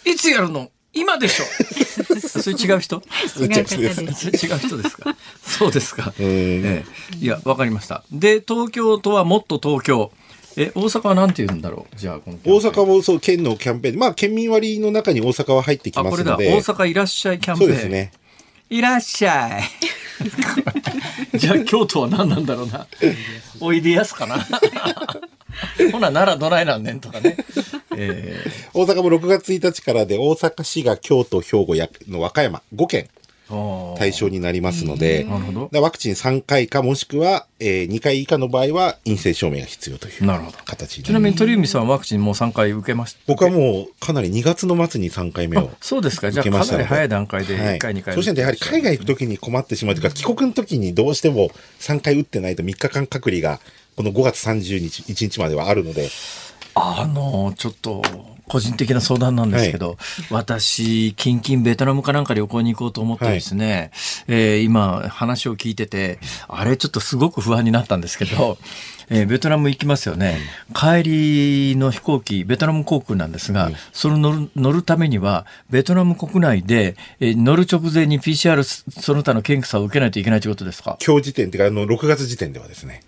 いつやるの？今でしょ それ違う人？違う人です。違う人ですか？そうですか。ええ、いや、わかりました。で、東京都はもっと東京。え、大阪はなんて言うんだろう？じゃあ、大阪もそう、県のキャンペーン。まあ、県民割の中に大阪は入ってきますので。あ、これだ。大阪いらっしゃいキャンペーン。そうですね。いらっしゃい。じゃあ、京都は何なんだろうな。おいでやすかな。ほな、奈良どないなんねんとかね。えー、大阪も6月1日からで、大阪市が京都、兵庫やの和歌山5県。対象になりますので、ワクチン3回かもしくは、えー、2回以下の場合は陰性証明が必要という形ちなみに鳥海さんワクチンもう3回受けました僕はもうかなり2月の末に3回目をそうですか。じゃあかなり早い段階で1回、2回そうしないとやはり海外行くときに困ってしまうというか帰国のときにどうしても3回打ってないと3日間隔離がこの5月30日1日まではあるのであのちょっと個人的な相談なんですけど、はい、私、近々ベトナムかなんか旅行に行こうと思ってですね、はい、えー、今話を聞いてて、あれちょっとすごく不安になったんですけど、えー、ベトナム行きますよね。帰りの飛行機、ベトナム航空なんですが、それ乗る乗るためには、ベトナム国内で、えー、乗る直前に PCR その他の検査を受けないといけないということですか？今日時点っていうか、あの、6月時点ではですね。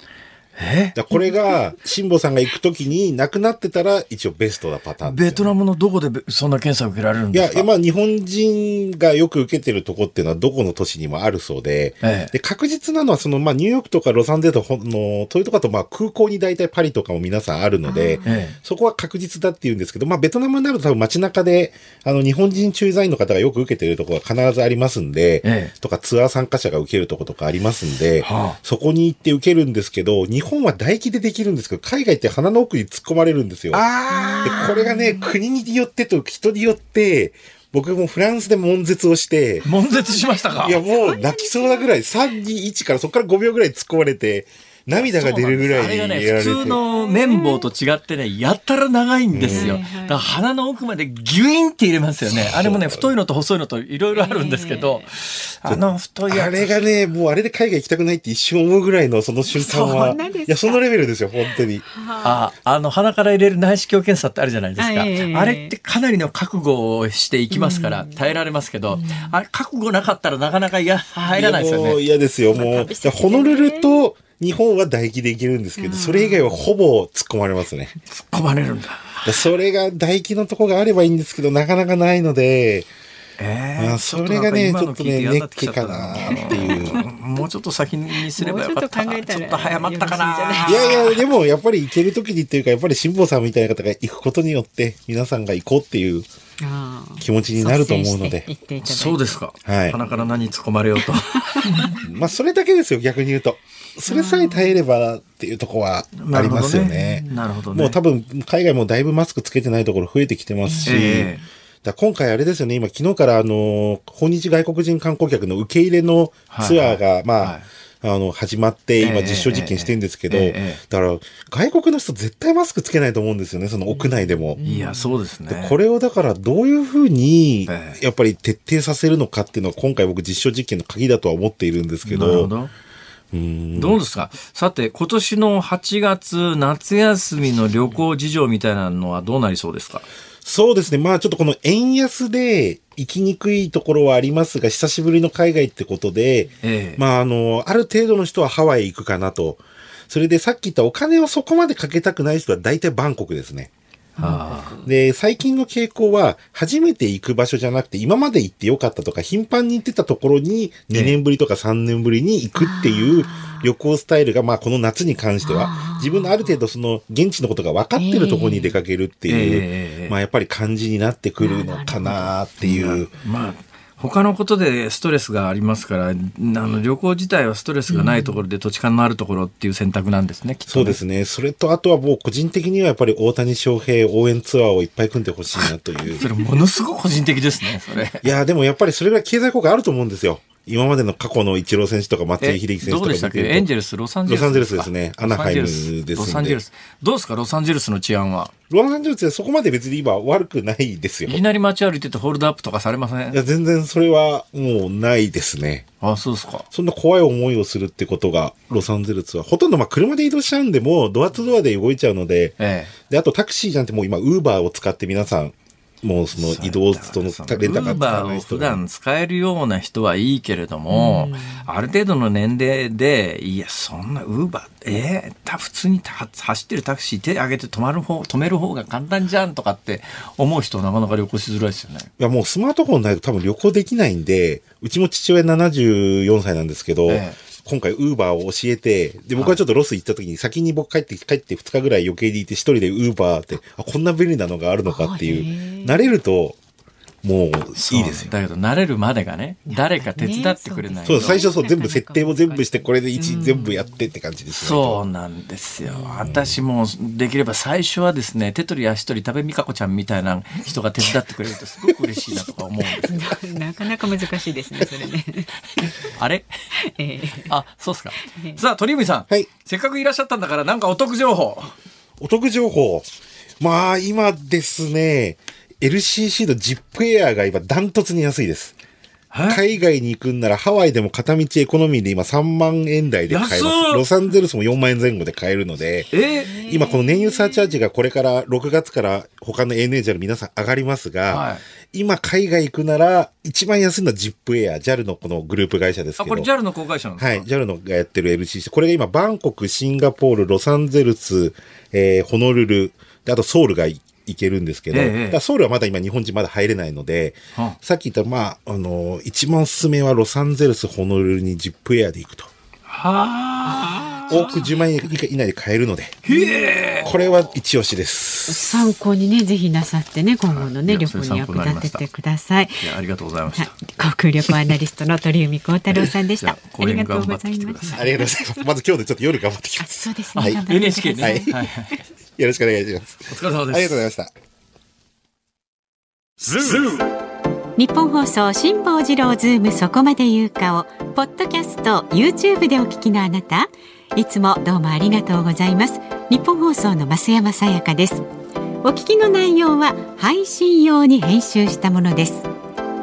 え？これが、辛坊さんが行くときになくなってたら、一応ベストなパターンベトナムのどこでそんな検査を受けられるんですか？いや、まあ日本人がよく受けてるとこっていうのはどこの都市にもあるそうで、ええ、で確実なのはその、まあニューヨークとかロサンゼルスの、そういうところとまあ空港に大体パリとかも皆さんあるので、え、そこは確実だっていうんですけど、まあベトナムになると多分街中で、あの日本人駐在員の方がよく受けてるところが必ずありますんで、とかツアー参加者が受けるとことかありますんで、はあ、そこに行って受けるんですけど、日本は唾液でできるんですけど、海外って鼻の奥に突っ込まれるんですよ。で、これがね、国によってと人によって、僕もフランスで悶絶をして。悶絶しましたか？いや、もう泣きそうなぐらい、3、2、1からそこから5秒ぐらい突っ込まれて、涙が出るぐらいあれがね、普通の綿棒と違ってね、やったら長いんですよ。だから鼻の奥までギュインって入れますよね。あれもね、太いのと細いのといろいろあるんですけど、あの太い。あれがね、もうあれで海外行きたくないって一瞬思うぐらいのその瞬間は。いや、そのレベルですよ、本当に。あ、あの、鼻から入れる内視鏡検査ってあるじゃないですか。あれってかなりの覚悟をしていきますから、耐えられますけど、あれ、覚悟なかったらなかなかいや入らないですよね。嫌ですよ、もう。ホノルルと、日本は唾液でいけるんですけど、それ以外はほぼ突っ込まれますね。突っ込まれるんだ。それが唾液のとこがあればいいんですけど、なかなかないので、えー、まあ、それがね、ちょっとね、ネックかなっていう。もうちょっと先にすればよかったな。ちょっと早まったかな。いやいや、でもやっぱり行ける時にっていうか、やっぱり辛坊さんみたいな方が行くことによって、皆さんが行こうっていう気持ちになると思うので。そうですか。はい。鼻から何突っ込まれようと。まあ、それだけですよ、逆に言うと。それさえ耐えればっていうとこはありますよね。なるほどね。もう多分、海外もだいぶマスクつけてないところ増えてきてますし、えー、だ今回あれですよね、今昨日からあの、訪日外国人観光客の受け入れのツアーが、はいはい、まあ、はい。あの、始まって、今実証実験してるんですけど、だから、外国の人絶対マスクつけないと思うんですよね、その屋内でも。いや、そうですね。これをだからどういうふうに、やっぱり徹底させるのかっていうのは、今回僕実証実験の鍵だとは思っているんですけど、なるほど。どうですか？さて、今年の8月、夏休みの旅行事情みたいなのはどうなりそうですか？そうですね。まあちょっとこの円安で行きにくいところはありますが、久しぶりの海外ってことで、ええ、まああの、ある程度の人はハワイ行くかなと。それでさっき言ったお金をそこまでかけたくない人は大体バンコクですね。で、最近の傾向は、初めて行く場所じゃなくて、今まで行ってよかったとか、頻繁に行ってたところに、2年ぶりとか3年ぶりに行くっていう旅行スタイルが、まあ、この夏に関しては、自分のある程度その、現地のことが分かってるところに出かけるっていう、まあ、やっぱり感じになってくるのかなっていう。まあ他のことでストレスがありますから、あの旅行自体はストレスがないところで土地勘のあるところっていう選択なんですね、ねそうですね。それと、あとはもう個人的にはやっぱり大谷翔平応援ツアーをいっぱい組んでほしいなという。それものすごく個人的ですね、それ。いや、でもやっぱりそれぐらい経済効果あると思うんですよ。今までの過去のイチロー選手とか松井秀喜選手とかどうでしたっけ？エンジェルス、ロサンゼルスロサンゼルスですね。アナハイムですロサンゼルス。どうですか、ロサンゼルスの治安は。ロサンゼルスはそこまで別に今悪くないですよ。いきなり街歩いててホールドアップとかされません？いや、全然それはもうないですね。あそうですか。そんな怖い思いをするってことが、ロサンゼルスは。ほとんどまあ車で移動しちゃうんで、もうドアとドアで動いちゃうので、ええ、で、あとタクシーなんてもう今、ウーバーを使って皆さん、もうその移動とのレンタカー使わない人普段使えるような人はいいけれども、ある程度の年齢で、いや、そんなウーバー、えー、普通に走ってるタクシー手挙げて止まる方、止める方が簡単じゃんとかって思う人はなかなか旅行しづらいですよね。いや、もうスマートフォンないと多分旅行できないんで、うちも父親74歳なんですけど、ええ今回ウーバーを教えて、で、僕はちょっとロス行った時に先に僕帰って、帰って2日ぐらい余計にいて一人でウーバーって、あ、こんな便利なのがあるのかっていう、慣れると、もういいですよ。だけど慣れるまでがね、誰か手伝ってくれないそう、最初そう、全部設定も全部して、これで一、全部やってって感じですそうなんですよ。私もできれば最初はですね、手取り足取り食べみかこちゃんみたいな人が手伝ってくれるとすごく嬉しいなとか思うんです なかなか難しいですね、それね。あれ、えー、あ、そうっすか。さあ、鳥海さん。はい。せっかくいらっしゃったんだから、なんかお得情報。お得情報。まあ、今ですね、LCC のジップエアが今ダントツに安いです。海外に行くんならハワイでも片道エコノミーで今3万円台で買えます。ロサンゼルスも4万円前後で買えるので、今この燃油サーチャージがこれから6月から他の ANA の皆さん上がりますが、はい、今海外行くなら一番安いのはジップエア、JAL のこのグループ会社ですけど。あ、これ JAL の子会社なんですか？はい、JAL のがやってる LCC。これが今バンコク、シンガポール、ロサンゼルス、えー、ホノルル、あとソウルが行けるんですけど、ええ、ソウルはまだ今日本人まだ入れないので、はあ、さっき言った、まあ、あの、一番おすすめはロサンゼルス、ホノルルにジップエアで行くと。はあ。多く10万円以内で買えるので、これは一押しです。参考にね、ぜひなさってね、今後のね、旅行に役立ててください。いありがとうございました。航空旅行アナリストの鳥海幸太郎さんでした。ありがとうございます。ありがとうございます。まず今日でちょっと夜頑張ってきます。そうですね。はい、NHK ね。はい。よろしくお願いします。お疲れ様です。ありがとうございました。日本放送辛坊治郎ズームそこまで言うかをポッドキャスト YouTube でお聞きのあなたいつもどうもありがとうございます日本放送の増山さやかですお聞きの内容は配信用に編集したものです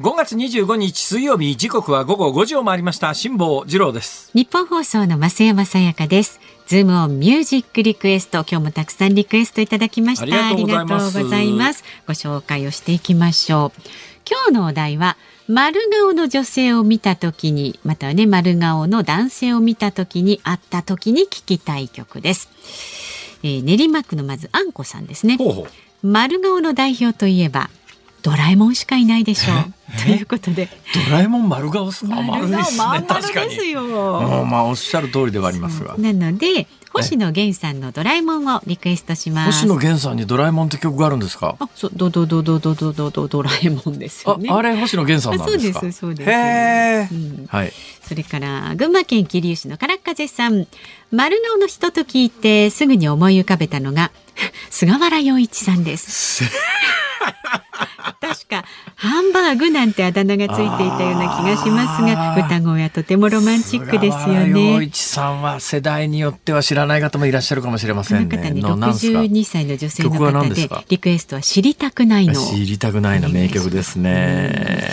5月25日水曜日時刻は午後5時を回りました。辛坊治郎です。日本放送の増山さやかです。ズームオンミュージックリクエスト今日もたくさんリクエストいただきました。ありがとうございます。ご紹介をしていきましょう。今日のお題は丸顔の女性を見た時にまたはね丸顔の男性を見た時に会った時に聞きたい曲です、えー、練馬区のまずあんこさんですね。丸顔の代表といえばドラえもんしかいないでしょう。ということで。ドラえもん丸顔す丸丸ですね。確かに。まあおっしゃる通りではありますが。なので星野源さんのドラえもんをリクエストします。星野源さんにドラえもんって曲があるんですか？あ、そうドドドドドドドドドラえもんですよね。あ、あれ星野源さんなんですか？そうですそうです。はい。それから群馬県桐生市のからっ風さん、丸顔の人と聞いてすぐに思い浮かべたのが菅原洋一さんです。確かハンバーグなんてあだ名がついていたような気がしますが歌声はとてもロマンチックですよね。一さんは世代によっては知らない方もいらっしゃるかもしれませんね。この方ね62歳の女性の方でリクエストは知りたくないの。知りたくないの名曲ですね。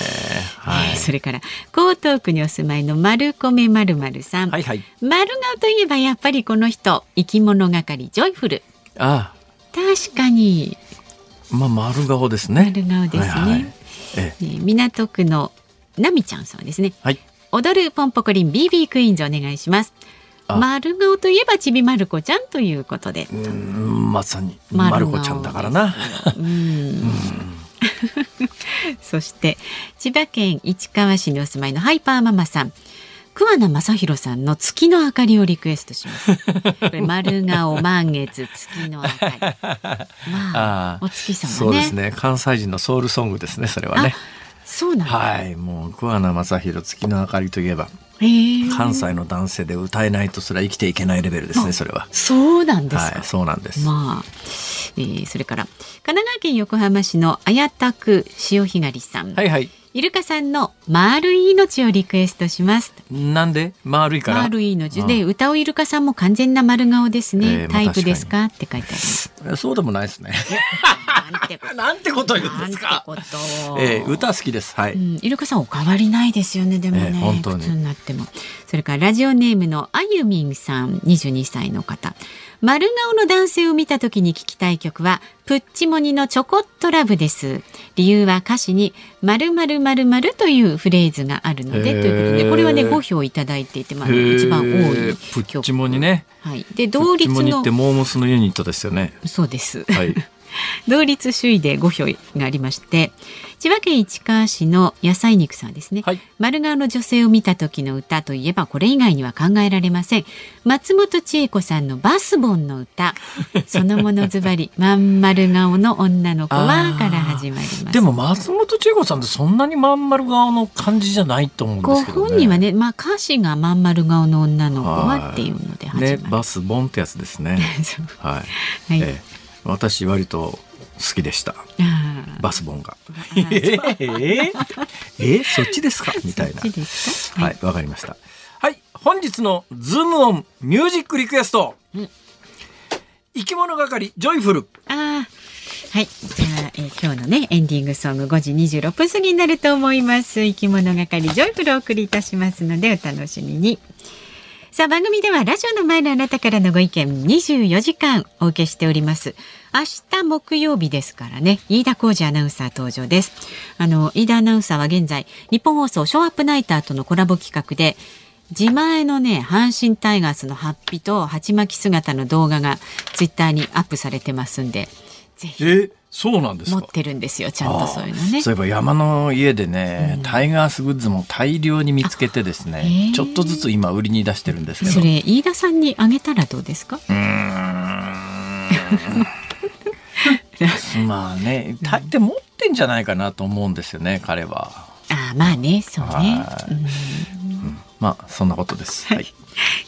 はい、それから江東区にお住まいの丸米まるまるさん、はいはい、丸顔といえばやっぱりこの人生き物係ジョイフルああ確かにまあ丸顔ですね。丸顔ですね。はいはい、ええ、港区のなみちゃんさんですね。はい。踊るポンポコリン BB クイーンズお願いします。丸顔といえばちびまる子ちゃんということで。まさにまる子ちゃんだからな。うん。そして千葉県市川市にお住まいのハイパーママさん。桑名正弘さんの月の明かりをリクエストします。これ丸顔満月月の明かり。まあ お月様ね。そうですね。関西人のソウルソングですね。それはね。そうなんはい、もう桑名正弘月の明かりといえば。関西の男性で歌えないとそれは生きていけないレベルですねそれはそうなんですはい、そうなんですまあ、えー、それから神奈川県横浜市の綾田区潮干狩りさんはいはいイルカさんの丸い命をリクエストします。なんで？丸いから？丸い命で、うん、歌うイルカさんも完全な丸顔ですね。えー、タイプですか？って書いてある。そうでもないですね。なんてこと言うんですか？えー、歌好きです。はい、うん。イルカさんお変わりないですよね。でもね、えー、本当に。になっても。それからラジオネームのあゆみんさん、二十二歳の方。丸顔の男性を見た時に聞きたい曲はプッチモニのチョコットラブです。理由は歌詞に〇〇〇〇というフレーズがあるのでということでこれはね5票いただいていてまあ一番多いプッチモニね。はい。で同率のってモームスのユニットですよね。そうです。はい。同率首位で5票がありまして千葉県市川市の野菜肉さんですね、はい、丸顔の女性を見た時の歌といえばこれ以外には考えられません。松本千恵子さんのバスボンの歌。そのものズバリまん丸顔の女の子はから始まります。でも松本千恵子さんってそんなにまん丸顔の感じじゃないと思うんですけど、ね、本人はねまあ歌詞がまん丸顔の女の子はっていうので始まる、ね、バスボンってやつですね。はい、はい、えー私割と好きでした。バスボンが。えー、えー、そっちですか？みたいな。はい、わ、かりました。はい、本日のズームオンミュージックリクエスト。うん、いきものがかりじょいふる。あはい。じゃあ、えー、今日のね、エンディングソング5時26分過ぎになると思います。いきものがかりじょいふるをお送りいたしますので、お楽しみに。さあ番組ではラジオの前のあなたからのご意見24時間お受けしております明日木曜日ですからね。飯田浩二アナウンサー登場です。あの飯田アナウンサーは現在日本放送ショーアップナイターとのコラボ企画で自前のね阪神タイガースのハッピと鉢巻き姿の動画がツイッターにアップされてますんでぜひそうなんです持ってるんですよちゃんとそういうのね。そういえば山の家でね、うん、タイガースグッズも大量に見つけてですねちょっとずつ今売りに出してるんですけど。それ飯田さんにあげたらどうですか？うん まあね大抵持ってんじゃないかなと思うんですよね彼は。あまあねそうね、うん、まあそんなことです。はい。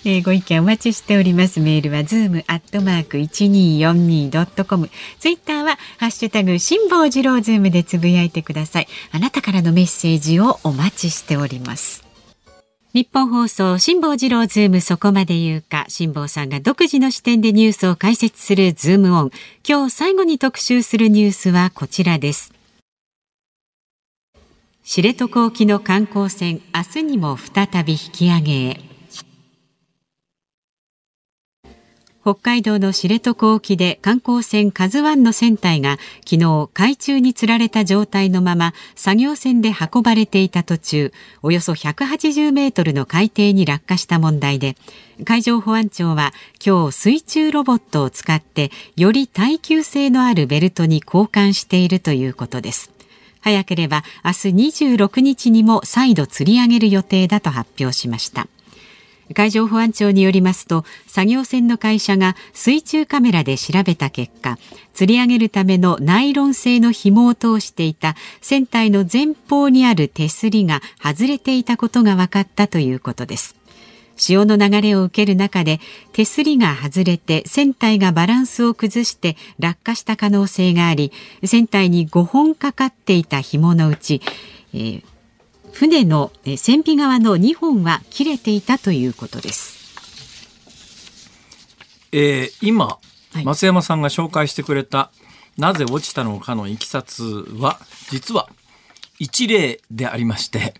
えー、ご意見お待ちしております。メールはズームアットマーク一二四二ドットコム。ツイッターはハッシュタグ辛坊治郎ズームでつぶやいてください。あなたからのメッセージをお待ちしております。ニッポン放送辛坊治郎ズームそこまで言うか。辛坊さんが独自の視点でニュースを解説するズームオン。今日最後に特集するニュースはこちらです。知床沖の観光船明日にも再び引き上げへ。北海道の知床沖で観光船カズワンの船体が昨日海中に吊られた状態のまま作業船で運ばれていた途中およそ180メートルの海底に落下した問題で海上保安庁は今日水中ロボットを使ってより耐久性のあるベルトに交換しているということです。早ければ明日26日にも再度吊り上げる予定だと発表しました。海上保安庁によりますと作業船の会社が水中カメラで調べた結果吊り上げるためのナイロン製の紐を通していた船体の前方にある手すりが外れていたことが分かったということです。潮の流れを受ける中で手すりが外れて船体がバランスを崩して落下した可能性があり船体に5本かかっていた紐のうち、えー、船の船尾側の2本は切れていたということです。えー、今、松山さんが紹介してくれたなぜ落ちたのかのいきさつは実は一例でありまして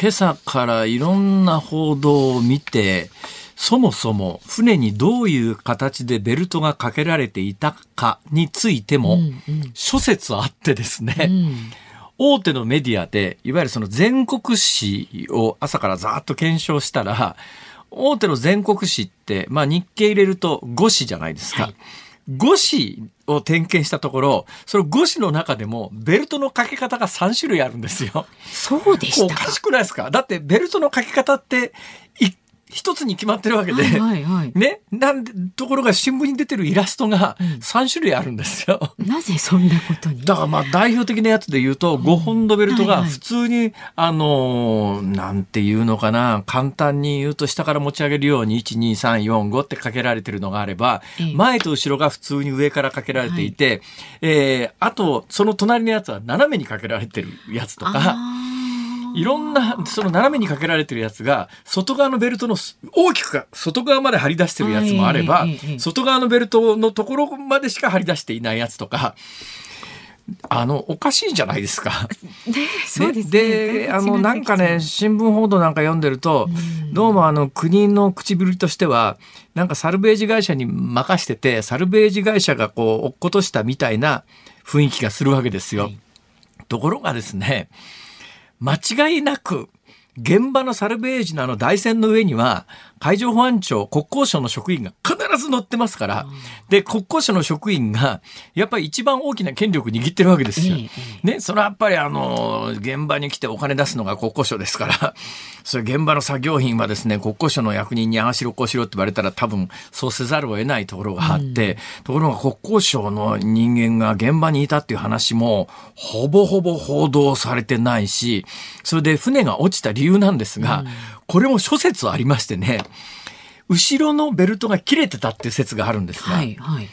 今朝からいろんな報道を見てそもそも船にどういう形でベルトがかけられていたかについても諸説あってですね、うんうん大手のメディアで、いわゆるその全国紙を朝からざーっと検証したら、大手の全国紙って、まあ日経入れると5紙じゃないですか。はい5紙を点検したところ、その5紙の中でもベルトの掛け方が3種類あるんですよ。そうでしたおかしくないですかだってベルトの掛け方って一つに決まってるわけで、はいはいはい、ね、なんで、ところが新聞に出てるイラストが3種類あるんですよ。うん、なぜそんなことに？だからまあ代表的なやつで言うと、5本のベルトが普通に、はい。はい、あのなんていうのかな、簡単に言うと下から持ち上げるように1、2、3、4、5ってかけられてるのがあれば、ええ、前と後ろが普通に上からかけられていて、はい、えー、あと、その隣のやつは斜めにかけられてるやつとか、いろんな、その斜めにかけられてるやつが、外側のベルトの大きく外側まで張り出してるやつもあれば、外側のベルトのところまでしか張り出していないやつとか、あの、おかしいじゃないですか。で、ね、で、あの、なんかね、新聞報道なんか読んでると、どうもあの、国の唇としては、なんかサルベージ会社に任してて、サルベージ会社がこう、落っことしたみたいな雰囲気がするわけですよ。はい、ところがですね、間違いなく現場のサルベージのあの台船の上には海上保安庁国交省の職員が必ず乗ってますから。で、国交省の職員が、やっぱり一番大きな権力握ってるわけですよ。ね、それはやっぱりあの、現場に来てお金出すのが国交省ですから、それ現場の作業員はですね、国交省の役人にああしろこうしろって言われたら多分そうせざるを得ないところがあって、うん、ところが国交省の人間が現場にいたっていう話も、ほぼほぼ報道されてないし、それで船が落ちた理由なんですが、うん、これも諸説ありましてね、後ろのベルトが切れてたっていう説があるんですが、はいはい。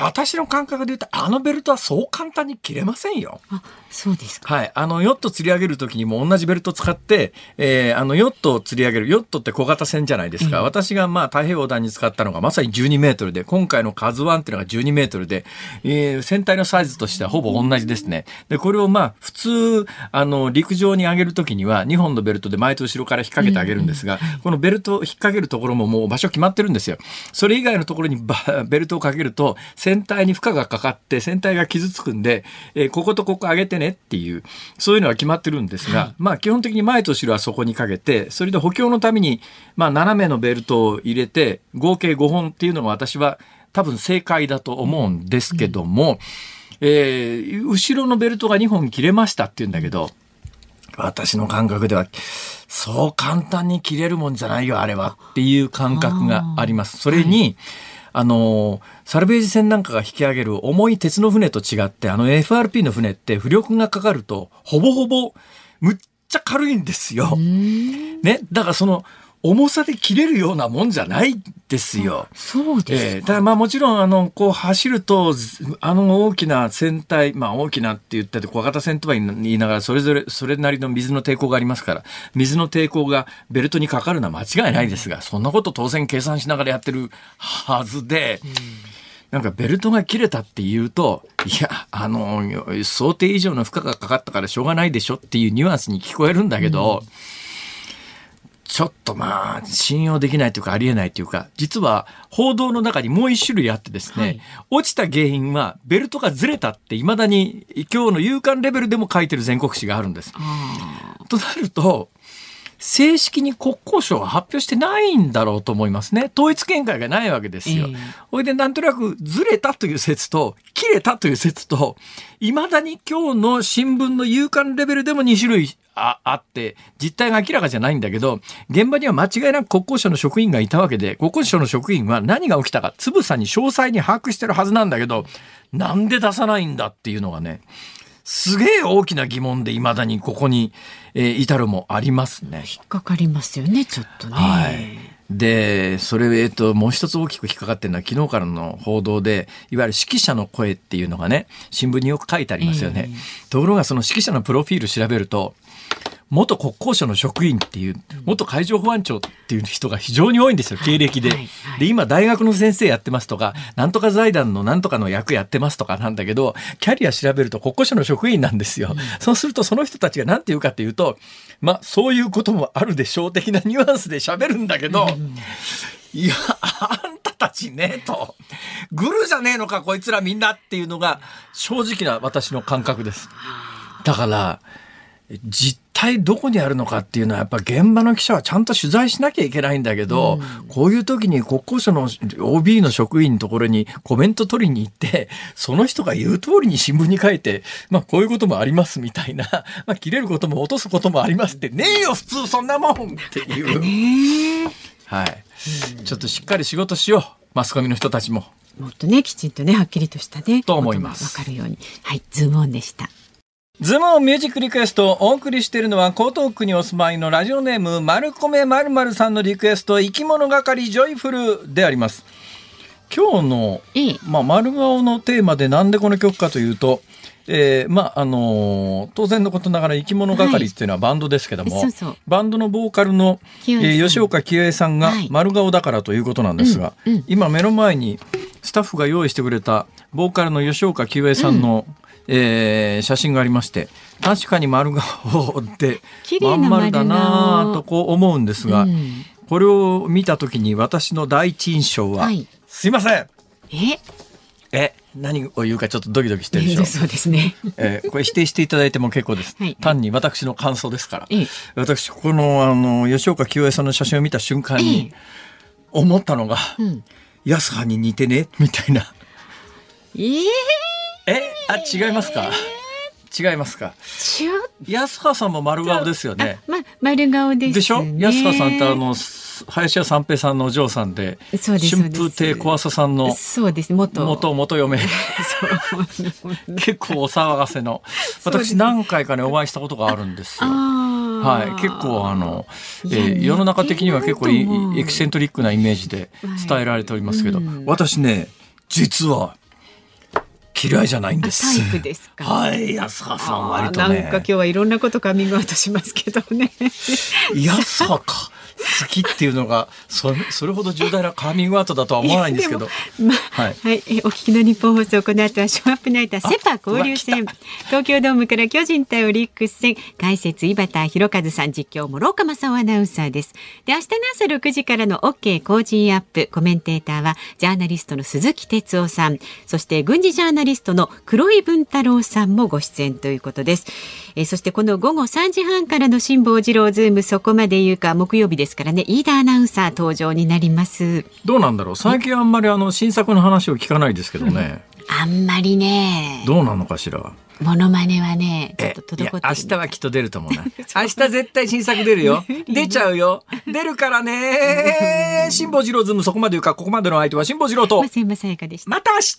私の感覚で言うと、あのベルトはそう簡単に切れませんよ。あ、そうですか。はい。あの、ヨット釣り上げるときにも同じベルト使って、えー、あの、ヨットを釣り上げる、ヨットって小型船じゃないですか。うん、私がまあ、太平洋横に使ったのがまさに12メートルで、今回のカズワンっていうのが12メートルで、えー、船体のサイズとしてはほぼ同じですね。で、これをまあ、普通、あの、陸上に上げるときには、2本のベルトで前と後ろから引っ掛けてあげるんですが、うんうん、このベルトを引っ掛けるところももう場所決まってるんですよ。それ以外のところにベルトをかけると、船体に負荷がかかって船体が傷つくんで、えー、こことここ上げてねっていう、そういうのは決まってるんですが、はい、まあ基本的に前と後ろはそこにかけて、それで補強のために、まあ斜めのベルトを入れて、合計5本っていうのが私は多分正解だと思うんですけども、うん、えー、後ろのベルトが2本切れましたっていうんだけど、私の感覚では、そう簡単に切れるもんじゃないよ、あれはっていう感覚があります。それに、はいあの、サルベージ船なんかが引き上げる重い鉄の船と違って、あの FRP の船って浮力がかかると、ほぼほぼ、むっちゃ軽いんですよ。ね。だからその、重さで切れるようなもんじゃないですよ。そうですえー、ただまあもちろんあのこう走るとあの大きな船体まあ大きなって言ったって小型船とは言いながらそれぞれそれなりの水の抵抗がありますから水の抵抗がベルトにかかるのは間違いないですが、そんなこと当然計算しながらやってるはずで。うんなんかベルトが切れたって言うと、いや、あの、想定以上の負荷がかかったからしょうがないでしょっていうニュアンスに聞こえるんだけど、うんちょっとまあ、信用できないというかありえないというか、実は報道の中にもう一種類あってですね、はい、落ちた原因はベルトがずれたって未だに今日の夕刊レベルでも書いてる全国紙があるんです。となると、正式に国交省は発表してないんだろうと思いますね。統一見解がないわけですよ。ほ、え、い、でなんとなくずれたという説と切れたという説と、未だに今日の新聞の夕刊レベルでも2種類ああって、実態が明らかじゃないんだけど、現場には間違いなく国交省の職員がいたわけで、国交省の職員は何が起きたか、つぶさに詳細に把握してるはずなんだけど、なんで出さないんだっていうのがね、すげえ大きな疑問で未だにここに、えー、至るもありますね。引っかかりますよね、ちょっとね。はい。で、それ、えっと、もう一つ大きく引っかかってるのは、昨日からの報道で、いわゆる指揮者の声っていうのがね、新聞によく書いてありますよね。えー、ところが、その指揮者のプロフィール調べると、元国交省の職員っていう、元海上保安庁っていう人が非常に多いんですよ、経歴で。で、今大学の先生やってますとか、なんとか財団のなんとかの役やってますとかなんだけど、キャリア調べると国交省の職員なんですよ。そうするとその人たちが何て言うかっていうと、まあ、そういうこともあるでしょう的なニュアンスで喋るんだけど、いや、あんたたちね、と。グルじゃねえのか、こいつらみんなっていうのが正直な私の感覚です。だから、実態どこにあるのかっていうのはやっぱ現場の記者はちゃんと取材しなきゃいけないんだけど、うん、こういう時に国交省の OB の職員のところにコメント取りに行ってその人が言う通りに新聞に書いて、まあ、こういうこともありますみたいな、まあ、切れることも落とすこともありますってねえよ普通そんなもんっていう。はい、ちょっとしっかり仕事しようマスコミの人たちも。もっとねきちんとねはっきりとしたねと思います。わかるようにはいズームオンでした。ズームミュージックリクエストをお送りしているのは江東区にお住まいのラジオネームマルコメマルマルさんのリクエストいきものがかりじょいふるであります。今日の、まあ、丸顔のテーマでなんでこの曲かというと、えー、まああのー、当然のことながらいきものがかりっていうのはバンドですけども、はい、そうそう。バンドのボーカルの、えー、吉岡清江さんが丸顔だからということなんですが、はいうんうん、今目の前にスタッフが用意してくれたボーカルの吉岡清江さんの、うん。えー、写真がありまして確かに丸顔でまん丸だなとこう思うんですが、うん、これを見た時に私の第一印象は、はい、すいません。え？え何を言うかちょっとドキドキしてるでしょ？そうですね。えー、これ否定していただいても結構です。はい、単に私の感想ですから。え私このあの吉岡清江さんの写真を見た瞬間に思ったのが、うん、安葉に似てね？みたいな。えー、えあ違いますか、違いますか？安葉さんも丸顔ですよね。ま、丸顔です、ね、でしょ？安葉さんってあの、林家三平さんのお嬢さんで、そうです春風亭小朝さんの、そうです、元。元、元嫁。結構お騒がせの。私何回かね、お会いしたことがあるんですよ。はい、結構あの、えー、世の中的には結構エキセントリックなイメージで伝えられておりますけど、はいうん、私ね、実は、嫌いじゃないんです。タイプですか。はい、安葉さん割とね。なんか今日はいろんなことカミングアウトしますけどね。安葉か。好きっていうのがそそれほど重大なカーミングアウトだとは思わないんですけど。まあ、はい、はい、お聞きのニッポン放送この後はショーアップナイターセパ交流戦東京ドームから巨人対オリックス戦解説井端弘和さん実況諸岡正夫アナウンサーです。で明日の朝6時からの OK 工事アップコメンテーターはジャーナリストの鈴木哲夫さんそして軍事ジャーナリストの黒井文太郎さんもご出演ということです。えー、そしてこの午後3時半からの辛坊治郎ズームそこまで言うか木曜日ですからね。飯田アナウンサー登場になります。どうなんだろう？最近あんまりあの新作の話を聞かないですけどね、うん、あんまりね。どうなのかしら？モノマネはね、ちょっと滞って明日はきっと出ると思う な。明日絶対新作出るよ。出ちゃうよ。出るからね。辛坊治郎ズームそこまで言うか、ここまでの相手は辛坊治郎と。また明日